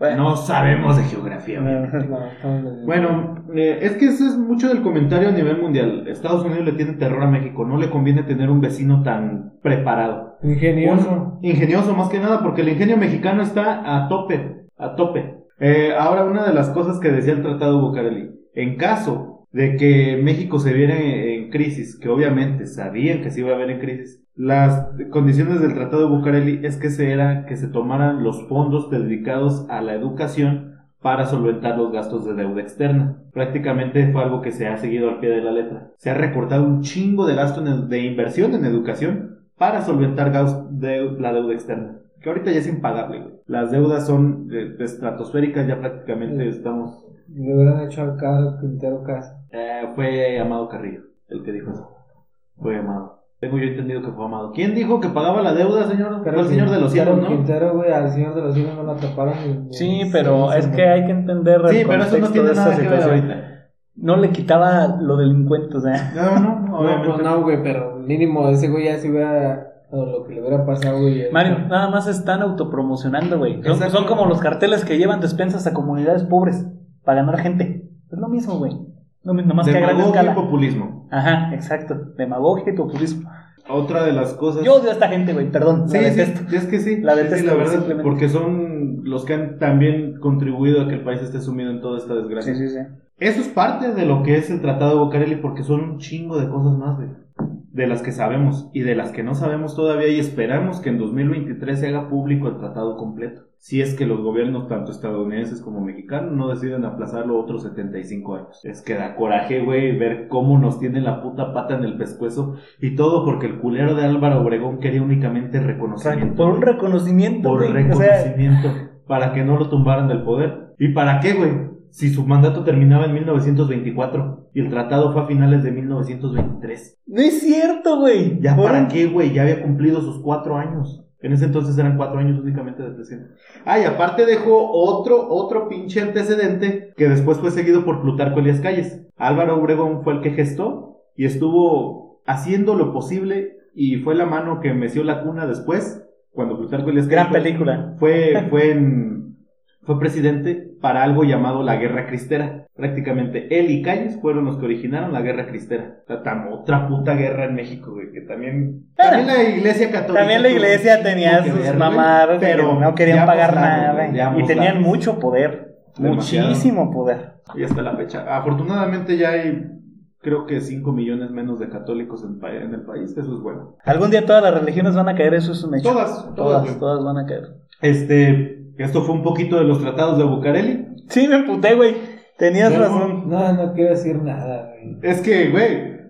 Bueno. No sabemos de geografía. No, Bueno, eh, es que eso es mucho del comentario a nivel mundial. Estados Unidos le tiene terror a México. No le conviene tener un vecino tan preparado. Ingenioso. Un- ingenioso más que nada, porque el ingenio mexicano está a tope, a tope. Eh, ahora, una de las cosas que decía el Tratado Bucareli, en caso de que México se viera en, en crisis, que obviamente sabían que se iba a ver en crisis, las condiciones del Tratado de Bucareli es que se era que se tomaran los fondos dedicados a la educación para solventar los gastos de deuda externa. Prácticamente fue algo que se ha seguido al pie de la letra. Se ha recortado un chingo de gasto de inversión en educación para solventar de- la deuda externa. Que ahorita ya es impagable, güey. Las deudas son eh, estratosféricas, ya prácticamente estamos... Le hubieran hecho al Quintero caso. Eh, fue Amado Carrillo el que dijo eso. Fue Amado. Tengo yo entendido que fue Amado. ¿Quién dijo que pagaba la deuda, señor? Fue el señor de los cielos, ¿no? Quintero, güey, al señor de los cielos no lo atraparon. Sí, pero es que hay que entender el Sí, pero eso no contexto tiene de esta nada que ver situación. ahorita. No le quitaba lo delincuente, o sea. No, no, [laughs] No, obviamente. pues no, güey, pero mínimo ese güey ya se hubiera. O lo que le hubiera pasado, güey. Mario, nada más están autopromocionando, güey. Son como los carteles que llevan despensas a comunidades pobres para ganar gente. Es lo mismo, güey. Mismo, nomás que a gran Demagogia y populismo. Ajá, exacto. Demagogia y populismo. Otra de las cosas. Yo odio a esta gente, güey, perdón. Sí, la sí, detesto. es que sí. La Sí, detesto, sí, la verdad, simplemente. porque son los que han también contribuido a que el país esté sumido en toda esta desgracia. Sí, sí, sí. Eso es parte de lo que es el Tratado de Bocarelli, porque son un chingo de cosas más, güey. De las que sabemos y de las que no sabemos todavía y esperamos que en 2023 se haga público el tratado completo. Si es que los gobiernos, tanto estadounidenses como mexicanos, no deciden aplazarlo otros 75 años. Es que da coraje, güey, ver cómo nos tienen la puta pata en el pescuezo y todo porque el culero de Álvaro Obregón quería únicamente reconocimiento. Por un reconocimiento, por güey. O sea, reconocimiento para que no lo tumbaran del poder. ¿Y para qué, güey? Si su mandato terminaba en 1924 y el tratado fue a finales de 1923. no es cierto, güey. ¿Ya Por para qué, güey? Ya había cumplido sus cuatro años. En ese entonces eran cuatro años únicamente de presidente. Ah, y aparte dejó otro, otro pinche antecedente que después fue seguido por Plutarco Elías Calles. Álvaro Obregón fue el que gestó y estuvo haciendo lo posible y fue la mano que meció la cuna después, cuando Plutarco Elías Calles Gran fue- película. fue, fue, en- fue presidente para algo llamado la Guerra Cristera. Prácticamente él y Calles fueron los que originaron la Guerra Cristera. Tam- otra puta guerra en México, güey, que también... También la iglesia católica. También la tuvo- iglesia tenía sus ver, güey, mamadas, pero pero no querían pagar nada. güey, ya y tenían mucho poder. Demasiado. Muchísimo poder. Y hasta la fecha. Afortunadamente ya hay, creo que 5 millones menos de católicos en, el país. Eso es bueno. Algún día todas las religiones van a caer, eso es un hecho. Todas, todas, todas van a caer. Este, esto fue un poquito de los tratados de Bucareli. Sí, me emputé, güey. Tenías razón. No, no quiero decir nada, güey. Es que, güey,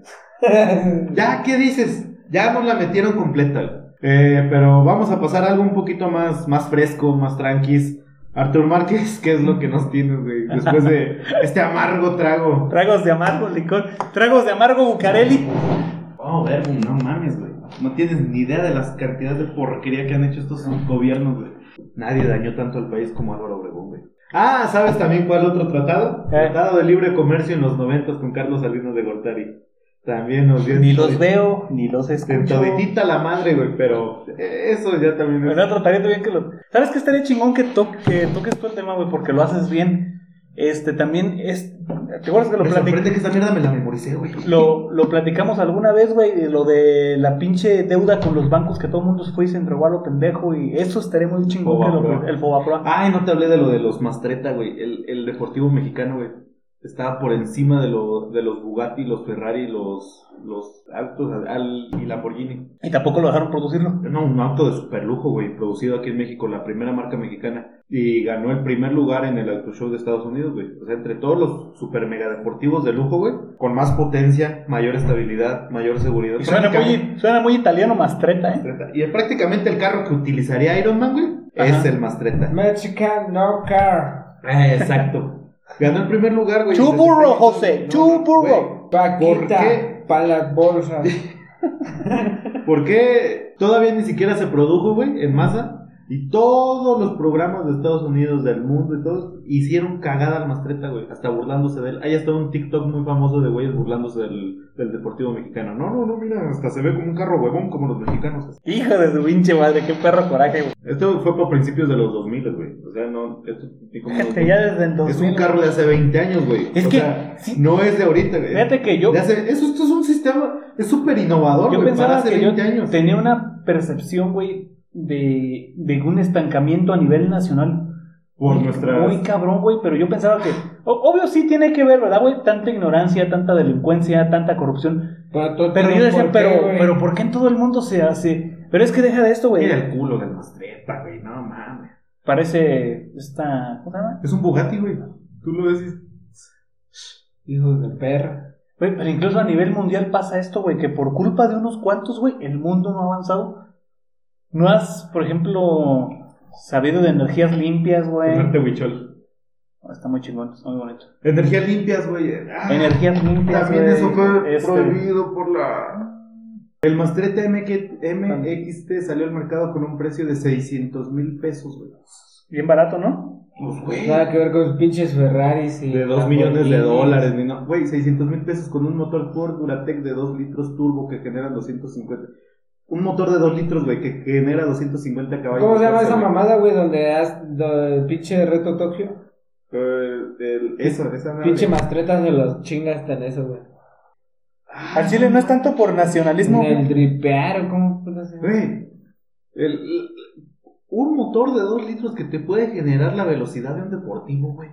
[laughs] Ya, ¿qué dices? Ya nos la metieron completa. güey. Eh, pero vamos a pasar a algo un poquito más, más fresco, más tranquis. Artur Márquez, ¿qué es lo que nos tienes, güey? Después de [laughs] este amargo trago. Tragos de amargo licor. Tragos de amargo Bucareli. Oh, ver, no mames, güey. No tienes ni idea de las cantidades de porquería que han hecho estos gobiernos, güey. Nadie dañó tanto al país como Álvaro Obregón, güey. Ah, ¿sabes también cuál otro tratado? ¿Eh? Tratado de libre comercio en los noventas con Carlos Salinas de Gortari. También nos dio... Ni los veo, ni los escucho. toditita la madre, güey, pero eso ya también es... Bueno, trataría bien que lo. ¿Sabes qué estaría chingón que, to- que toques tú el tema, güey? Porque lo haces bien. Este también es. ¿Te acuerdas que lo platicamos? que esta mierda me la memoricé, güey. Lo, lo platicamos alguna vez, güey, de lo de la pinche deuda con los bancos que todo el mundo se fue y se entregó a lo pendejo y eso estaría muy chingón que lo, el Fobaproa. Ay, no te hablé de lo de los Mastreta, güey. El, el deportivo mexicano, güey. Estaba por encima de, lo, de los Bugatti, los Ferrari, los, los autos al, y Lamborghini. Y tampoco lo dejaron producirlo. No, un auto de super lujo, güey, producido aquí en México, la primera marca mexicana. Y ganó el primer lugar en el Auto Show de Estados Unidos, güey. O sea, entre todos los super mega deportivos de lujo, güey, con más potencia, mayor estabilidad, mayor seguridad. Y suena muy, suena muy italiano Mastreta, ¿eh? Mastreta. Y prácticamente el carro que utilizaría Iron Man, güey, es el Mastreta. Mexican no car. Ah, exacto. Ganó el primer lugar, güey. Chuburro, José, chuburro. ¿Por qué? para las bolsas. [laughs] ¿Por qué todavía ni siquiera se produjo, güey, en masa? Y todos los programas de Estados Unidos, del mundo y todos, hicieron cagada al Mastreta, güey, hasta burlándose de él. Ahí está un TikTok muy famoso de güeyes burlándose del, del Deportivo Mexicano. No, no, no, mira, hasta se ve como un carro huevón, como los mexicanos. Hijo de su pinche madre, qué perro coraje, güey. Esto fue por principios de los 2000, güey. O sea, no, esto ni como Fíjate, [laughs] ya desde 2000. Es un carro de hace 20 años, güey. Es O que, sea, sí. no es de ahorita, güey. Fíjate que yo, hace- eso, esto es un sistema, es súper innovador, yo güey, para pensaba hace que yo 20 años. tenía una percepción, güey, de, de un estancamiento a nivel nacional. Por muy, nuestras- Muy cabrón, güey, pero yo pensaba que... obvio sí tiene que ver, ¿verdad, güey? Tanta ignorancia, tanta delincuencia, tanta corrupción. Pero, Pero yo decía, ¿por qué, pero, pero ¿por qué en todo el mundo se hace? Pero es que deja de esto, güey. Mira el culo del Mastreta, güey, no mames. Parece esta. ¿Cómo se llama? Es un Bugatti, güey. Tú lo ves y- Hijos de perra. Güey, pero incluso a nivel mundial pasa esto, güey, que por culpa de unos cuantos, güey, el mundo no ha avanzado. No has, por ejemplo, sabido de energías limpias, güey. Ponerte huichol. Está muy chingón, está muy bonito. Energías limpias, güey. Ah, Energías limpias, También güey, eso fue este- prohibido por la. El Mastrete MX MXT salió al mercado con un precio de 600 mil pesos, güey. Bien barato, ¿no? Pues, güey. Nada que ver con los pinches Ferraris y. De 2 millones de dólares, ni no. Güey, 600 mil pesos con un motor Ford Duratec de 2 litros turbo que genera 250. Un motor de 2 litros, güey, que genera 250 caballos. ¿Cómo se llama esa mamada, güey? Donde has. do- el pinche reto Tokio. Eh, el- esa, esa madre. Pinche mastretas de los chingas en eso, güey. Al Chile no es tanto por nacionalismo. En el dripear o cómo puede ser. Güey, el- el- un motor de 2 litros que te puede generar la velocidad de un deportivo, güey.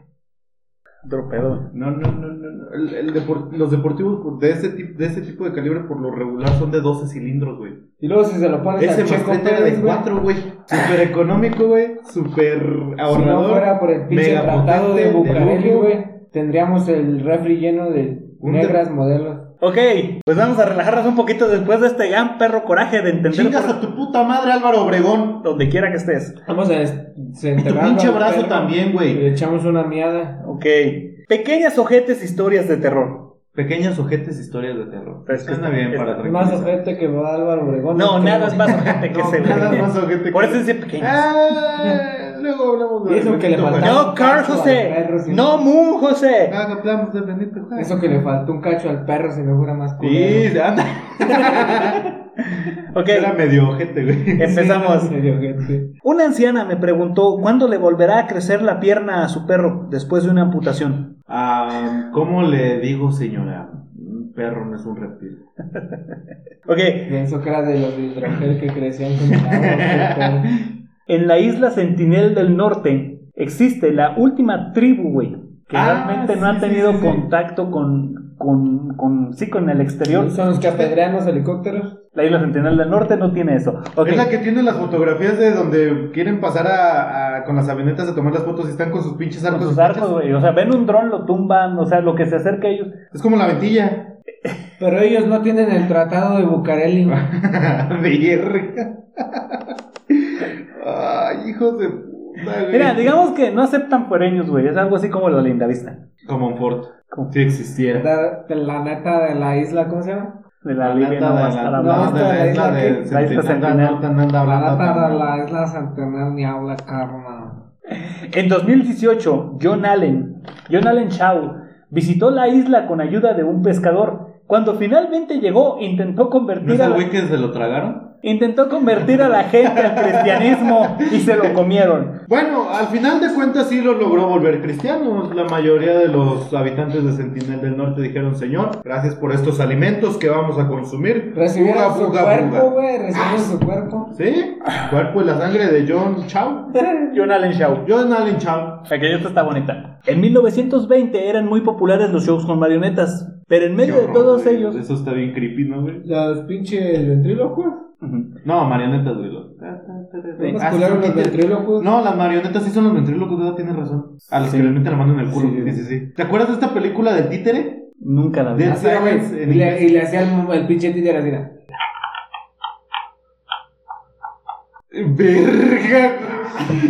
Otro pedo, güey. No, no, no, no. no. El, el depor- los deportivos por- de ese, tipo, de ese tipo de calibre por lo regular son de 12 cilindros, güey. Y luego si se lo pones Ese al Checo era de Pérez, güey. 4, güey. Súper económico, güey. Súper Si no ahorrador. fuera por el pinche mega tratado de Bucareli, güey, tendríamos el refri lleno de Un negras modelos. Ok, pues vamos a relajarnos un poquito después de este gran perro coraje de entender Chingas por- a tu puta madre, Álvaro Obregón. donde quiera que estés. Vamos a des- Y tu pinche brazo perro también, güey. le echamos una miada. Ok. Pequeñas ojetes historias de terror. Pequeños ojetes, historias de terror. Es que está- bien es para más ojete que va Álvaro Obregón. No, nada es más ojete que No, ese, nada güey. más ojete Por que- eso dice pequeñas. Luego hablamos de eso que le faltaba. No, Carl José. perro, sí. No, Moon José. Ah, hablamos de Benito Juárez. Eso que le faltó un cacho al perro si no fuera más Sí, culero. [laughs] anda. Ok, Era medio ojete, güey. empezamos. Sí, medio. Una anciana me preguntó cuándo le volverá a crecer la pierna a su perro después de una amputación. Ah, ¿Cómo le digo, señora? Un perro no es un reptil. [laughs] Ok, Pienso que era de los de hidrogel que crecían con el agua. [laughs] en la isla Sentinel del Norte existe la última tribu, güey, que Ah, realmente no sí, ha tenido sí, sí. contacto con, con, con, sí, con el exterior. Son los que apedrean los helicópteros. La isla Sentinel del Norte no tiene eso. Ok, Es la que tiene las fotografías de donde quieren pasar a, a- con las avionetas a tomar las fotos y están con sus pinches con arcos. sus y arcos, güey. O sea, ven un dron, lo tumban, o sea, lo que se acerca a ellos. Es como la ventilla. [laughs] Pero ellos no tienen el tratado de Bucareli. [laughs] güey. Verga. Ay, hijos de puta, güey. Mira, digamos que no aceptan puereños, güey. Es algo así como lo de Lindavista. Como un Ford. Como Si existiera. De, de la neta de la isla, ¿cómo se llama? de la La Libia no de va a la- estar no, hablando. de la la isla isla de la isla Sentinel. no La neta de la isla Centenario ni habla carnal. En 2018, John Allen, John Allen Shaw, visitó la isla con ayuda de un pescador. Cuando finalmente llegó, intentó ¿No convertir, es a el la, güey que se lo tragaron? Intentó convertir a la gente al cristianismo y se lo comieron. Bueno, al final de cuentas sí lo logró volver cristianos. La mayoría de los habitantes de Sentinel del Norte dijeron, Señor, gracias por estos alimentos que vamos a consumir. Recibieron Buga, su buga, cuerpo, güey. Recibieron su cuerpo. ¿Sí? Cuerpo y la sangre de John Chow. [laughs] John Allen Shaw. John Allen Chow. Aquella está bonita. En 1920 eran muy populares los shows con marionetas, pero en medio de todos güey. ellos... Eso está bien creepy, ¿no, güey? Los pinches ventrílocos. Ujú. No, marionetas, güey. Los- Ah, ventrílocos. No, las marionetas sí son los ventrílocos, ¿verdad? Tienes razón. A los Sí. que le meten la mano en el culo. Sí. Sí, sí, sí. ¿Te acuerdas de esta película del títere? Nunca la vi. Güey. Silence en Y le, y le hacía el, el pinche títere así. Verga.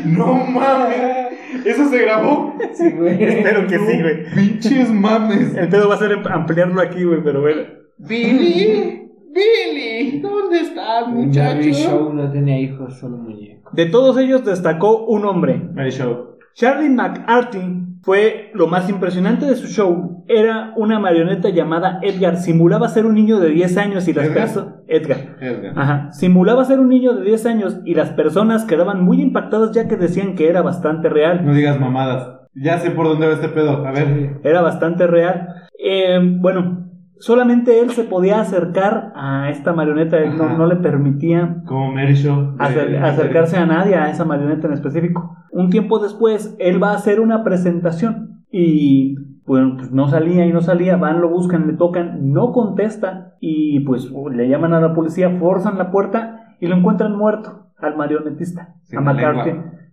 No mames. ¿Eso se grabó? Sí, güey. Espero que sí, güey. Pinches mames. El pedo va a ser ampliarlo aquí, güey, pero bueno. Billy, Billy, ¿dónde estás, Jerry Show no tenía hijos, solo muñeco. De todos ellos destacó un hombre. Mary Show. Charlie McArty fue lo más impresionante de su show. Era una marioneta llamada Edgar. Simulaba ser un niño de 10 años y las personas... Edgar. Edgar. Ajá. Simulaba ser un niño de 10 años y las personas quedaban muy impactadas ya que decían que era bastante real. No digas mamadas. Ya sé por dónde va este pedo. A ver. Era bastante real. Eh, bueno, solamente él se podía acercar a esta marioneta. Él no, le permitía Como Mary Show. de- acer- acercarse a nadie, a esa marioneta en específico. Un tiempo después, él va a hacer una presentación y bueno, pues no salía y no salía, van, lo buscan, le tocan, no contesta y pues le llaman a la policía, forzan la puerta y lo encuentran muerto al marionetista, Sin a McCarthy.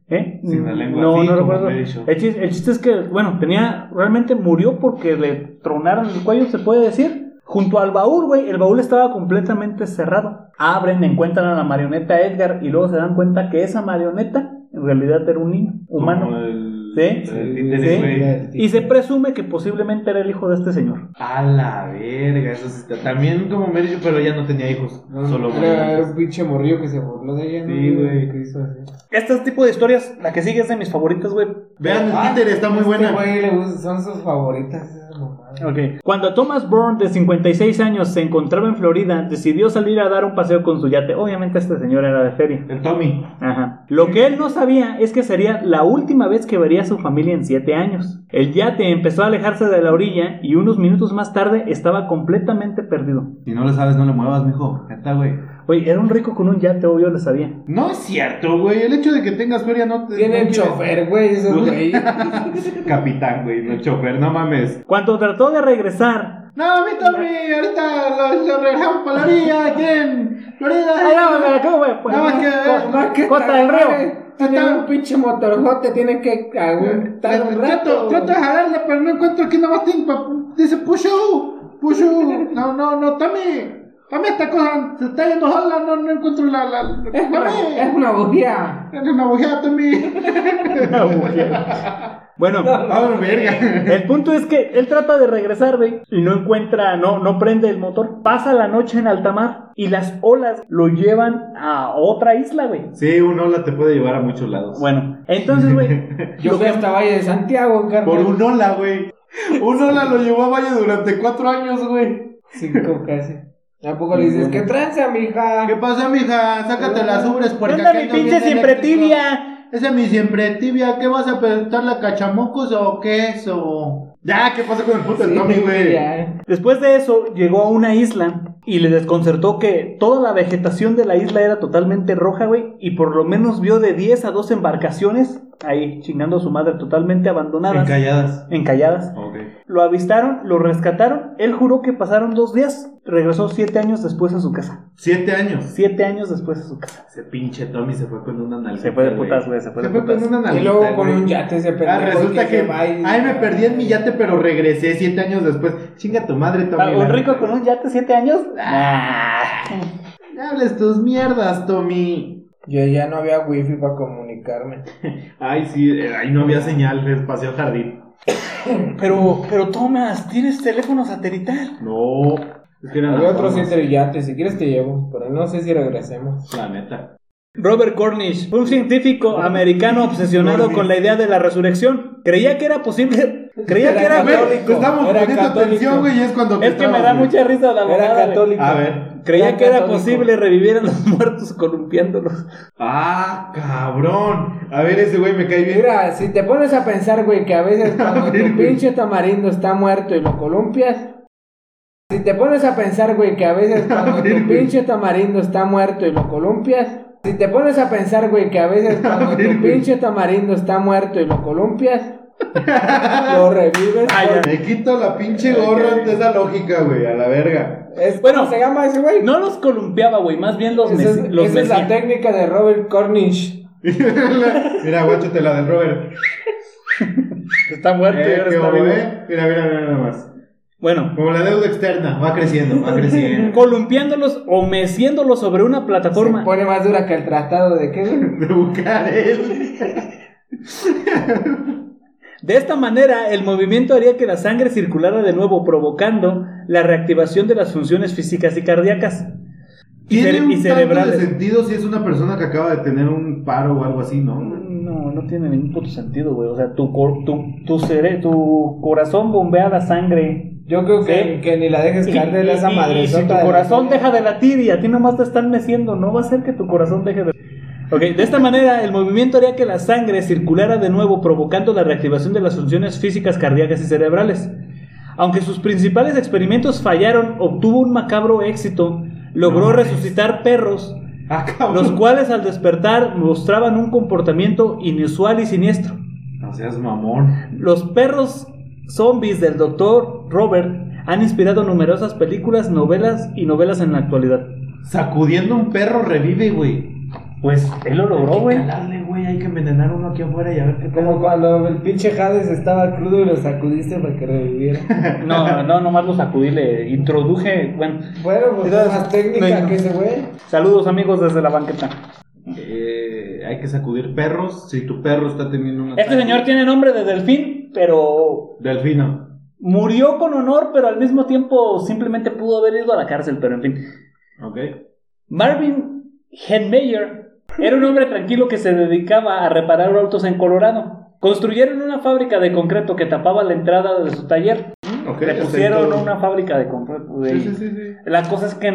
¿Eh? Sin la lengua, no, no recuerdo. Chiste, el chiste es que, bueno, tenía, realmente murió porque le tronaron el cuello, se puede decir. Junto al baúl, güey, el baúl estaba completamente cerrado. Abren, encuentran a la marioneta Edgar y luego se dan cuenta que esa marioneta en realidad era un niño humano. Como el, Sí. el Sí. Y se presume que posiblemente era el hijo de este señor. A la verga, eso sí está. También como Mary Jo, pero ya no tenía hijos. Solo era, era un pinche morrillo que se burló de ella, ¿no? Sí, güey. ¿Qué hizo así? Este tipo de historias, la que sigue es de mis favoritas, güey. Vean, el Ah, títere está muy este buena. güey le gusta- son sus favoritas esas mamadas. Ok. Cuando Thomas Bourne, de 56 años, se encontraba en Florida, decidió salir a dar un paseo con su yate. Obviamente este señor era de feria. El Tommy. Ajá. Lo que él no sabía es que sería la última vez que vería a su familia en 7 años. El yate empezó a alejarse de la orilla y unos minutos más tarde estaba completamente perdido. Si no le sabes, no le muevas, mijo. Neta, güey. Oye, era un rico con un yate, obvio, lo sabía. No es cierto, güey. El hecho de que tengas feria no te. No quiere- chofer, güey, [laughs] güey. [laughs] Capitán, güey, no chofer, no mames. Cuando trató de regresar, No, mi Tommy, ahorita lo, lo regresamos para la orilla, ¿quién? Florida. Ay, no, me la acabo, güey, pues. Nada más que que Costa del Río. güey, Tiene un pinche motorjote, tiene que aguantar un Trato, rato. trato de jalarle, pero no encuentro aquí nada más. Dice pushu, pushu. No, no, no, Tommy. Tommy, esta cosa se está yendo sola, no, no encuentro la. la, la Es una, Tommy. es una bujía. Es una bujía, [laughs] bueno, Ah, verga. El punto es que él trata de regresar, güey, y no encuentra, no, no prende el motor. Pasa la noche en alta mar y las olas lo llevan a otra isla, güey. Sí, un ola te puede llevar a muchos lados. Bueno, entonces, güey, [laughs] Yo fui hasta Valle de Santiago, carnal. Por un ola, güey. Un ola lo llevó a Valle durante cuatro años, güey. Cinco casi. ¿A poco le dices, qué tranza, mija? ¿Qué pasa, mija? Sácate las ubres ¿Qué porque onda, mi pinche siempre eléctrico. tibia? Esa es mi siempre tibia. ¿Qué vas a presentar la cachamucos o queso? Ya, ¿qué pasa con el puto Tommy, güey? Ya. Después de eso, llegó a una isla y le desconcertó que toda la vegetación de la isla era totalmente roja, güey, y por lo menos vio de 10 a 12 embarcaciones ahí chingando a su madre totalmente abandonadas, Encalladas. encalladas. Ok. Lo avistaron, lo rescataron. Él juró que pasaron dos días. Regresó siete años después a su casa. Siete años. Siete años después a su casa. Ese pinche Tommy se fue con una nalga. Se fue de putas, güey, se fue de putas. con una. Y luego con un yate ese pendejo. Ah, resulta que. se Ay, me perdí en mi yate, pero regresé siete años después. Chinga tu madre, Tommy. Ah, ¿Un rico con un yate siete años? Ah. Ya hables tus mierdas, Tommy. Yo ya no había wifi para comunicarme. [laughs] Ay, sí, eh, ahí no había señal del paseo jardín. [coughs] Pero, pero Thomas, tienes teléfono satelital. No. Es que eran las otros yates, si quieres te llevo, pero no sé si regresemos. La neta. Robert Cornish, un científico americano obsesionado Cornish. con la idea de la resurrección, creía que era posible, [laughs] creía que era, católico. Estamos Era poniendo católico. atención, güey, y es cuando es que me da mucha risa la Era católico. A ver. Creía que era posible revivir a los [laughs] muertos columpiándolos. Ah, cabrón. A ver, ese güey me cae bien. Mira, si te pones a pensar, güey, que a veces [laughs] cuando ver, tu pinche tamarindo está muerto y lo columpias. Si te pones a pensar, güey, que a veces [laughs] cuando ver, tu güey. pinche tamarindo está muerto y lo columpias. Si te pones a pensar, güey, que a veces cuando ver, tu güey. pinche tamarindo está muerto y lo columpias, lo revives. Ya. Me quito la pinche gorra de esa lógica, güey, a la verga. Es, Bueno, ¿Cómo se llama ese güey? No los columpiaba, güey, más bien los, Esa mes- es, los esa es la técnica de Robert Cornish. [laughs] mira, guáchate la del Robert. Está muerto Eh, ahora está vivo. eh. Mira, mira, mira nada más. Bueno, Como la deuda externa, va creciendo, va creciendo. [laughs] columpiándolos o meciéndolos sobre una Se plataforma. pone más dura que el tratado de qué, güey? De Bucarel. [laughs] De esta manera, el movimiento haría que la sangre circulara de nuevo, provocando la reactivación de las funciones físicas y cardíacas. Y, Tiene cere- un y tanto de cerebrales. sentido si es una persona que acaba de tener un paro o algo así, ¿no? No, no tiene ningún puto sentido, güey. O sea, tu, cor- tu, tu, cere- tu corazón bombea la sangre. Yo creo que, Sí. que ni la dejes caer de esa y madre. si tu corazón deja de latir y a ti nomás te están meciendo, no va a ser que tu corazón deje de... Ok, de esta manera el movimiento haría que la sangre circulara de nuevo provocando la reactivación de las funciones físicas cardíacas y cerebrales. Aunque sus principales experimentos fallaron, obtuvo un macabro éxito, logró resucitar perros, Ah, los cuales al despertar mostraban un comportamiento inusual y siniestro. No seas mamón. Los perros zombies del Dr. Robert han inspirado numerosas películas, novelas y novelas en la actualidad. Sacudiendo un perro revive, güey. Pues él lo logró, güey. Calarle, güey, hay que envenenar uno aquí afuera y a ver qué Como pedo. cuando el pinche Hades estaba crudo y lo sacudiste para que reviviera. [laughs] No, no, nomás lo sacudí, le introduje. Bueno, Bueno, pues Entonces, más técnica que ese güey. saludos amigos desde la banqueta. Eh, hay que sacudir perros. Si tu perro está teniendo una. Este señor tiene nombre de delfín, pero Delfino. murió con honor, pero al mismo tiempo simplemente pudo haber ido a la cárcel, pero en fin. Ok. Marvin Henmeyer era un hombre tranquilo que se dedicaba a reparar autos en Colorado. Construyeron una fábrica de concreto que tapaba la entrada de su taller. Ok, Le está pusieron una fábrica de concreto. de- Sí, sí, sí. La cosa es que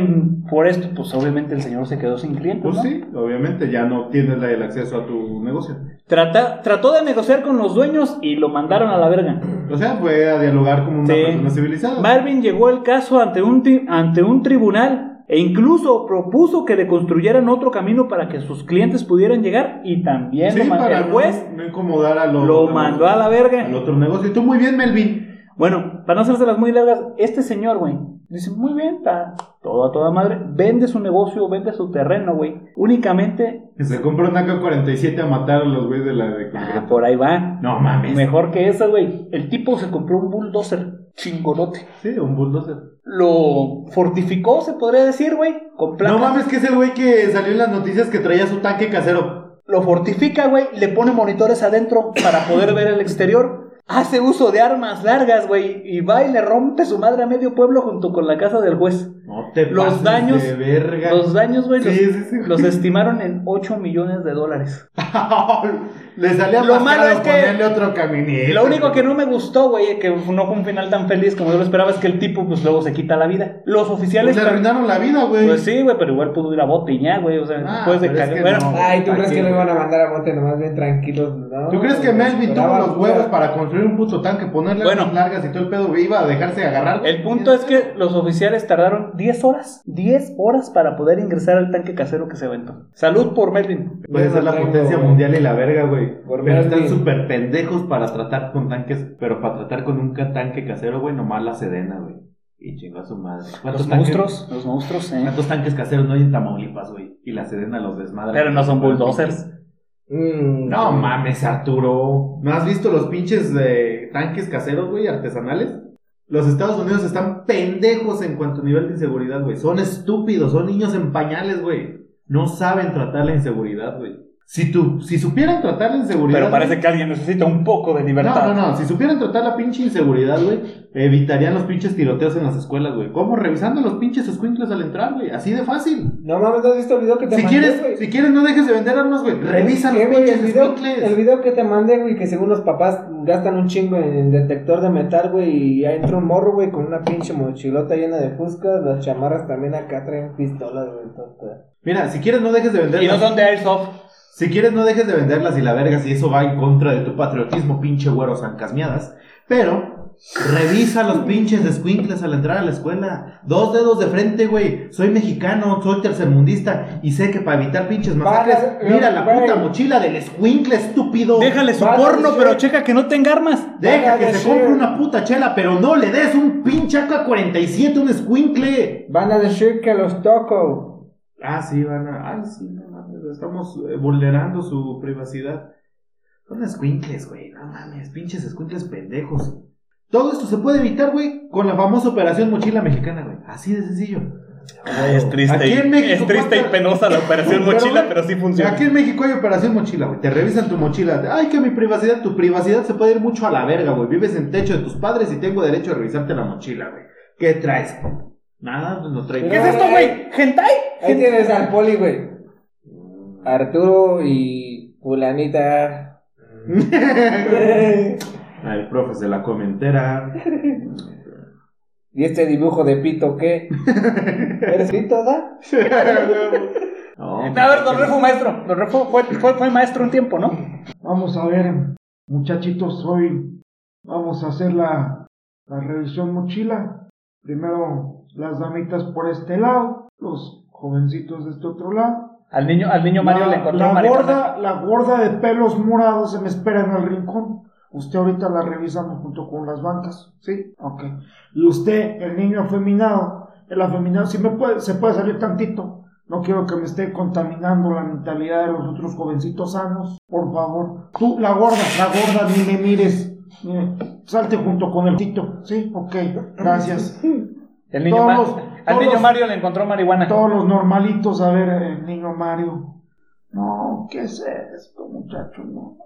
por esto, pues obviamente el señor se quedó sin clientes. Pues ¿no? sí, obviamente ya no tienes el acceso a tu negocio. Trata- trató de negociar con los dueños y lo mandaron a la verga. O sea, fue a dialogar como una persona civilizada. Marvin llevó el caso ante un, ante un tribunal e incluso propuso que le construyeran otro camino para que sus clientes pudieran llegar y también Sí, lo mandó el juez. no, no incomodar a los lo mandó a la verga. al otro negocio. Y tú muy bien, Melvin. Bueno, para no hacérselas muy largas, este señor, güey, dice, muy bien, está todo a toda madre, vende su negocio, vende su terreno, güey. Únicamente, se compró una AK-47 a matar a los güeyes de la de ah, por ahí va. No mames. Mejor que eso, güey. El tipo se compró un bulldozer chingolote. Sí, un bulldozer. Lo fortificó, se podría decir, güey, con placas. No mames, que es el güey que salió en las noticias que traía su tanque casero. Lo fortifica, güey, le pone monitores adentro para poder ver el exterior. Hace uso de armas largas, güey, y va y le rompe su madre a medio pueblo junto con la casa del juez. No te Los pases daños- de verga. Los daños, güey, Sí, los, sí, sí. los [laughs] estimaron en 8 millones de dólares. [laughs] Le salía Lo malo es que- ponerle otro caminito. Lo único que no me gustó, güey, que no fue un final tan feliz como yo lo esperaba, es que el tipo, pues luego se quita la vida. Los oficiales. Pues le arruinaron la vida, güey. Pues sí, güey, pero igual pudo ir a bote y ya, güey. O sea, Ah, después de es que Bueno, no. Ay, ¿tú crees que lo iban a mandar a bote nomás bien tranquilos? No, ¿Tú crees que Melvin tuvo los huevos para construir un puto tanque, ponerle Bueno. largas y todo el pedo? Iba a dejarse agarrar. El punto es que los oficiales tardaron 10 horas, 10 horas para poder ingresar al tanque casero que se aventó. Salud por Melvin. Puede ser la tengo, potencia güey. mundial y la verga, güey. Por Pero Melvin. están súper pendejos para tratar con tanques. Pero para tratar con un tanque casero, güey, nomás la sedena, güey. Y chingó a su madre. ¿Cuántos Los tanques- monstruos, los monstruos, eh. ¿Cuántos tanques caseros no hay en Tamaulipas, güey? Y la sedena los desmadra. Pero no son bulldozers. Mm, No mames, Arturo. ¿No has visto los pinches de tanques caseros, güey, artesanales? Los Estados Unidos están pendejos en cuanto a nivel de inseguridad, güey. Son estúpidos, son niños en pañales, güey. No saben tratar la inseguridad, güey. Si, tú, si supieran tratar la inseguridad. Pero parece que alguien necesita un poco de libertad. No, no, no. Si supieran tratar la pinche inseguridad, güey, evitarían los pinches tiroteos en las escuelas, güey. ¿Cómo? Revisando los pinches escuincles al entrar, güey. Así de fácil. No mames, ¿no has visto el video que te Si mandé, quieres, si quieres, no dejes de vender armas, güey. Revisa los pinches el video, escuincles. el video que te mandé, güey, que según los papás gastan un chingo en detector de metal, güey, y ya entra un morro, güey, con una pinche mochilota llena de fuscas, las chamarras también acá traen pistolas, güey. Mira, si quieres, no dejes de venderlas. Y no son de Airsoft. Si quieres, no dejes de venderlas y la verga, si eso va en contra de tu patriotismo, pinche güero zancasmiadas. Pero, revisa los pinches escuincles al entrar a la escuela. Dos dedos de frente, güey. Soy mexicano, soy tercermundista y sé que para evitar pinches masacres, Vale, mira la puta mochila del escuincle, estúpido. Déjale su Vale, porno, pero checa que no tenga armas. Deja Vale, que se compre una puta chela, pero no le des un pinche AK-47 a un escuincle. Van a decir que los toco. Ah, sí, van a. Ay, sí, no. Estamos eh, vulnerando su privacidad. Son escuincles, güey. No mames. Pinches escuincles pendejos. Todo esto se puede evitar, güey, con la famosa operación mochila mexicana, güey. Así de sencillo. Ay, es triste. Aquí en y- México, es triste y ¿cuántas- penosa la operación [laughs] Pero, mochila, pero sí funciona. Aquí en México hay operación mochila, güey. Te revisan tu mochila. Ay, que mi privacidad, tu privacidad se puede ir mucho a la verga, güey. Vives en techo de tus padres y tengo derecho a revisarte la mochila, güey. ¿Qué traes? Nada, pues no traigo. ¿Qué es esto, güey? ¿Hentai? Ahí tienes al poli, güey. Arturo y fulanita. [laughs] El profe se la come entera. [laughs] ¿Y este dibujo de pito qué? [laughs] ¿Eres pito, da? No, A ver, don Refo, maestro. Don Refo fue, fue, fue maestro un tiempo, ¿no? Vamos a ver, muchachitos, hoy vamos a hacer la, la revisión mochila. Primero las damitas por este lado, los jovencitos de este otro lado. Al niño, al niño Mario la, le encontró la gorda, la gorda de pelos morados se me espera en el rincón. Usted ahorita la revisamos junto con las bancas, ¿sí? Ok. Y usted, el niño afeminado, el afeminado, si me puede, se puede salir tantito. No quiero que me esté contaminando la mentalidad de los otros jovencitos sanos. Por favor. Tú, la gorda, la gorda, ni me mires. Mire, salte junto con el tito. Sí, ok, gracias. [laughs] El niño Todos Ma- los- al todos niño los- Mario le encontró marihuana. Todos los normalitos, a ver, el niño Mario. No, ¿qué es esto, muchacho? No.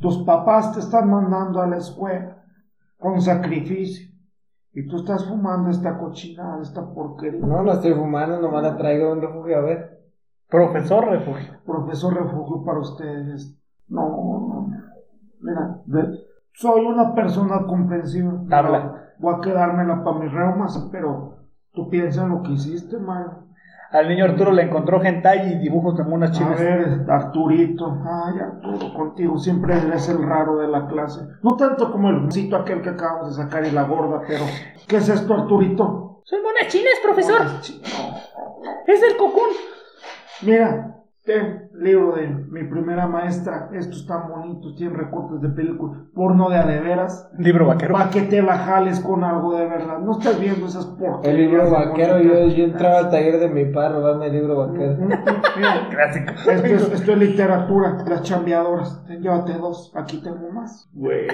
Tus papás te están mandando a la escuela con sacrificio. Y tú estás fumando esta cochinada, esta porquería. No, no estoy fumando, nomás la traigo un refugio a ver. Profesor refugio. Profesor refugio para ustedes. No, no. Mira, de- soy una persona comprensiva. Habla. Voy a quedármela para mis reumas, pero tú piensa en lo que hiciste, Mario. Al niño Arturo le encontró hentai y dibujos de monas A chinas. ver, Arturito. Ay, Arturo, contigo siempre eres el raro de la clase. No tanto como el cito aquel que acabamos de sacar y la gorda, pero ¿qué es esto, Arturito? Son monas chinas, profesor. No. Es el cocún. Mira, ten libro de mi primera maestra. Estos tan bonitos, tienen recortes de película. Porno de a de veras. Libro vaquero. Para que te la jales con algo de verdad. No estás viendo esas porquerías. El libro vaquero, yo, entraba al taller de mi padre, robarme el libro vaquero. Mira, [laughs] Clásico. Esto es, esto es literatura, las chambeadoras. Llévate dos, aquí tengo más. Güey.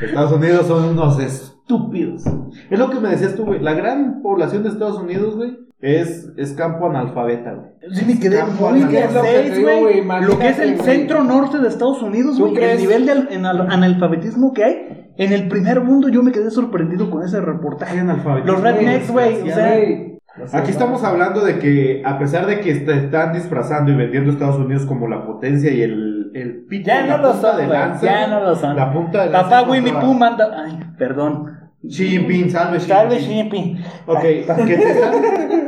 Estados Unidos son unos estúpidos. Es lo que me decías tú, güey. La gran población de Estados Unidos, güey, es, es campo analfabeta, güey. Sí, me quedé Campo muy güey. Lo que es el centro norte de Estados Unidos, ¿Tú güey. El nivel de al- anal- analfabetismo que hay. En el primer mundo yo me quedé sorprendido con ese reportaje. Analfabetismo. Los rednecks, güey. O sea, Aquí estamos hablando de que, a pesar de que est- están disfrazando y vendiendo a Estados Unidos como la potencia y el, el pito, ya la no lo punta son, de güey. lanza, Ya no lo son. La punta de lanza Papá Winnie Pooh manda. Ay, perdón. Xi Jinping, salve Xi Salve Jinping. Shipping. Ok, que te [laughs] están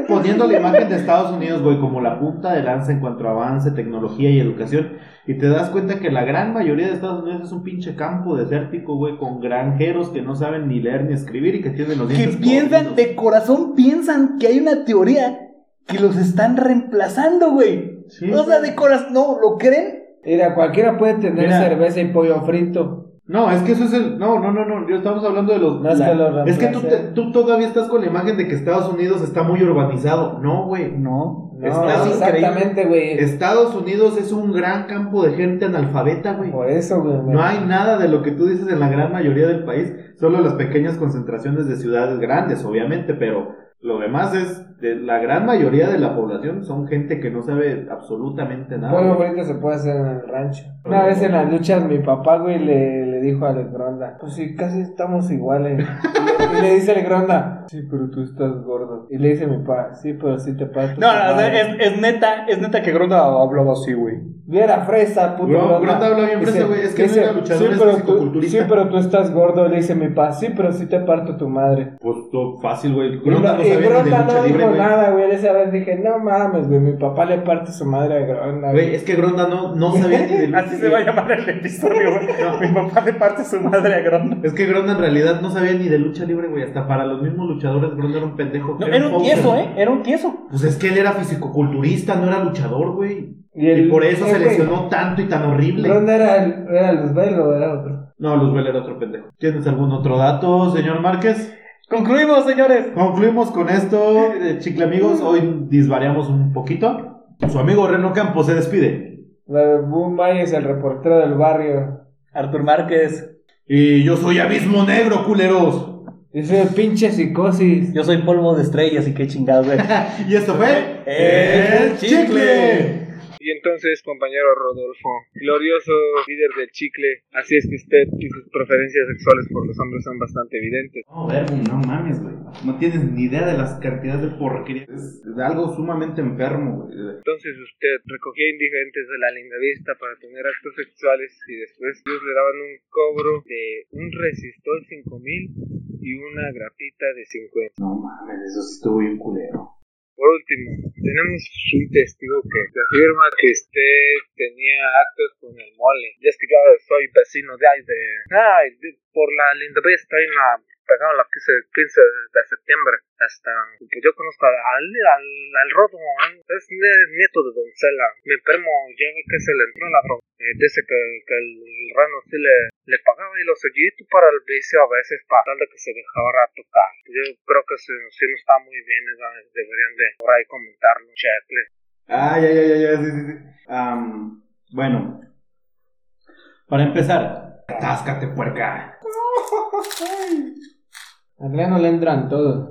poniendo la imagen de Estados Unidos, güey, como la punta de lanza en cuanto a avance, tecnología y educación. Y te das cuenta que la gran mayoría de Estados Unidos es un pinche campo desértico, güey, con granjeros que no saben ni leer ni escribir y que tienen los Que dientes piensan, podridos. de corazón piensan que hay una teoría que los están reemplazando, güey. Sí, o sea, de corazón, no, ¿lo creen? Mira, cualquiera puede tener Mira. cerveza y pollo frito. No, es que eso es el. No, no, no, no. Yo estamos hablando de los. Es la- que lo es que tú, te- tú todavía estás con la imagen de que Estados Unidos está muy urbanizado. No, güey. No. No, Estás exactamente, güey. Estados Unidos es un gran campo de gente analfabeta, güey. Por eso, güey. No hay nada de lo que tú dices en la gran mayoría del país, solo las pequeñas concentraciones de ciudades grandes, obviamente, pero lo demás es, de la gran mayoría de la población son gente que no sabe absolutamente nada. Güey. frito se puede hacer en el rancho. Una vez en las luchas mi papá, güey, le, le dijo a Gronda, pues sí, casi estamos iguales. Y le, dice el Gronda, sí, pero tú estás gordo. Y le dice mi papá, sí, pero sí te parto. No, no, o sea, madre". es, es neta, es neta que Gronda hablaba así, güey. Viera fresa, puto Gron- Gronda. Gronda habla bien fresa, güey, es que no dice, era luchador, sí, es pero tú, fisicoculturista". sí, pero tú estás gordo. Le dice mi papá, sí, pero sí te parto tu madre. Pues todo fácil, güey. Gronda no sabía ni de Gronda lucha no libre, dijo nada, güey. Esa vez dije, no mames, güey, mi papá le parte su madre a Gronda. Güey, es que Gronda no, no sabía ni de [laughs] lucha Así se va a llamar el episodio, güey. [laughs] Mi papá le parte su madre a Gronda. Es que Gronda en realidad no sabía ni de lucha libre, güey. Hasta para los mismos luchadores, Gronda era un pendejo. No, era un tieso, ¿eh? Era un tieso. Pues es que él era fisicoculturista, no era luchador, güey. Y por eso se güey. lesionó tanto y tan horrible. Gronda era, el, era Luzbel o era otro. No, Luzbel era otro pendejo. ¿Tienes algún otro dato, señor Márquez? Concluimos, señores. Concluimos con esto, eh, chicle amigos. Hoy disvariamos un poquito. Su amigo Reno Campos se despide. La- Boom Bay es el reportero del barrio. Artur Márquez. Y yo soy Abismo Negro, culeros. Y soy el pinche psicosis. Yo soy polvo de estrellas y qué chingados, güey. [laughs] Y esto fue El Chicle. Y entonces, compañero Rodolfo, glorioso líder del chicle, así es que usted y sus preferencias sexuales por los hombres son bastante evidentes. No, Verbo, no mames, güey. No tienes ni idea de las cantidades de porquería. Es algo sumamente enfermo, güey. Entonces usted recogía indigentes de la linda vista para tener actos sexuales y después ellos le daban un cobro de un resistor 5000 y una grapita de 50. No mames, eso sí estuvo bien culero. Por último, tenemos un testigo que afirma que usted tenía actos con el mole. Y es que yo soy vecino de ahí de... Ay, por la linda vista hay una pegaron la 15, 15 de septiembre. Hasta, pues yo conozco al, al, al Rodo, es nieto de Doncella. Mi primo ya ve que se le entró en la droga. Eh, dice que, que el reno sí le, le pagaba y lo seguía para el vicio a veces para tal de que se dejara tocar. Yo creo que si, si no está muy bien, ¿sabes? deberían de por ahí comentarlo, checle. Ah, ya, ya, ya, ya, sí, sí, sí. Am, bueno, para empezar, atáscate, puerca. [laughs] Al grano le entran todos.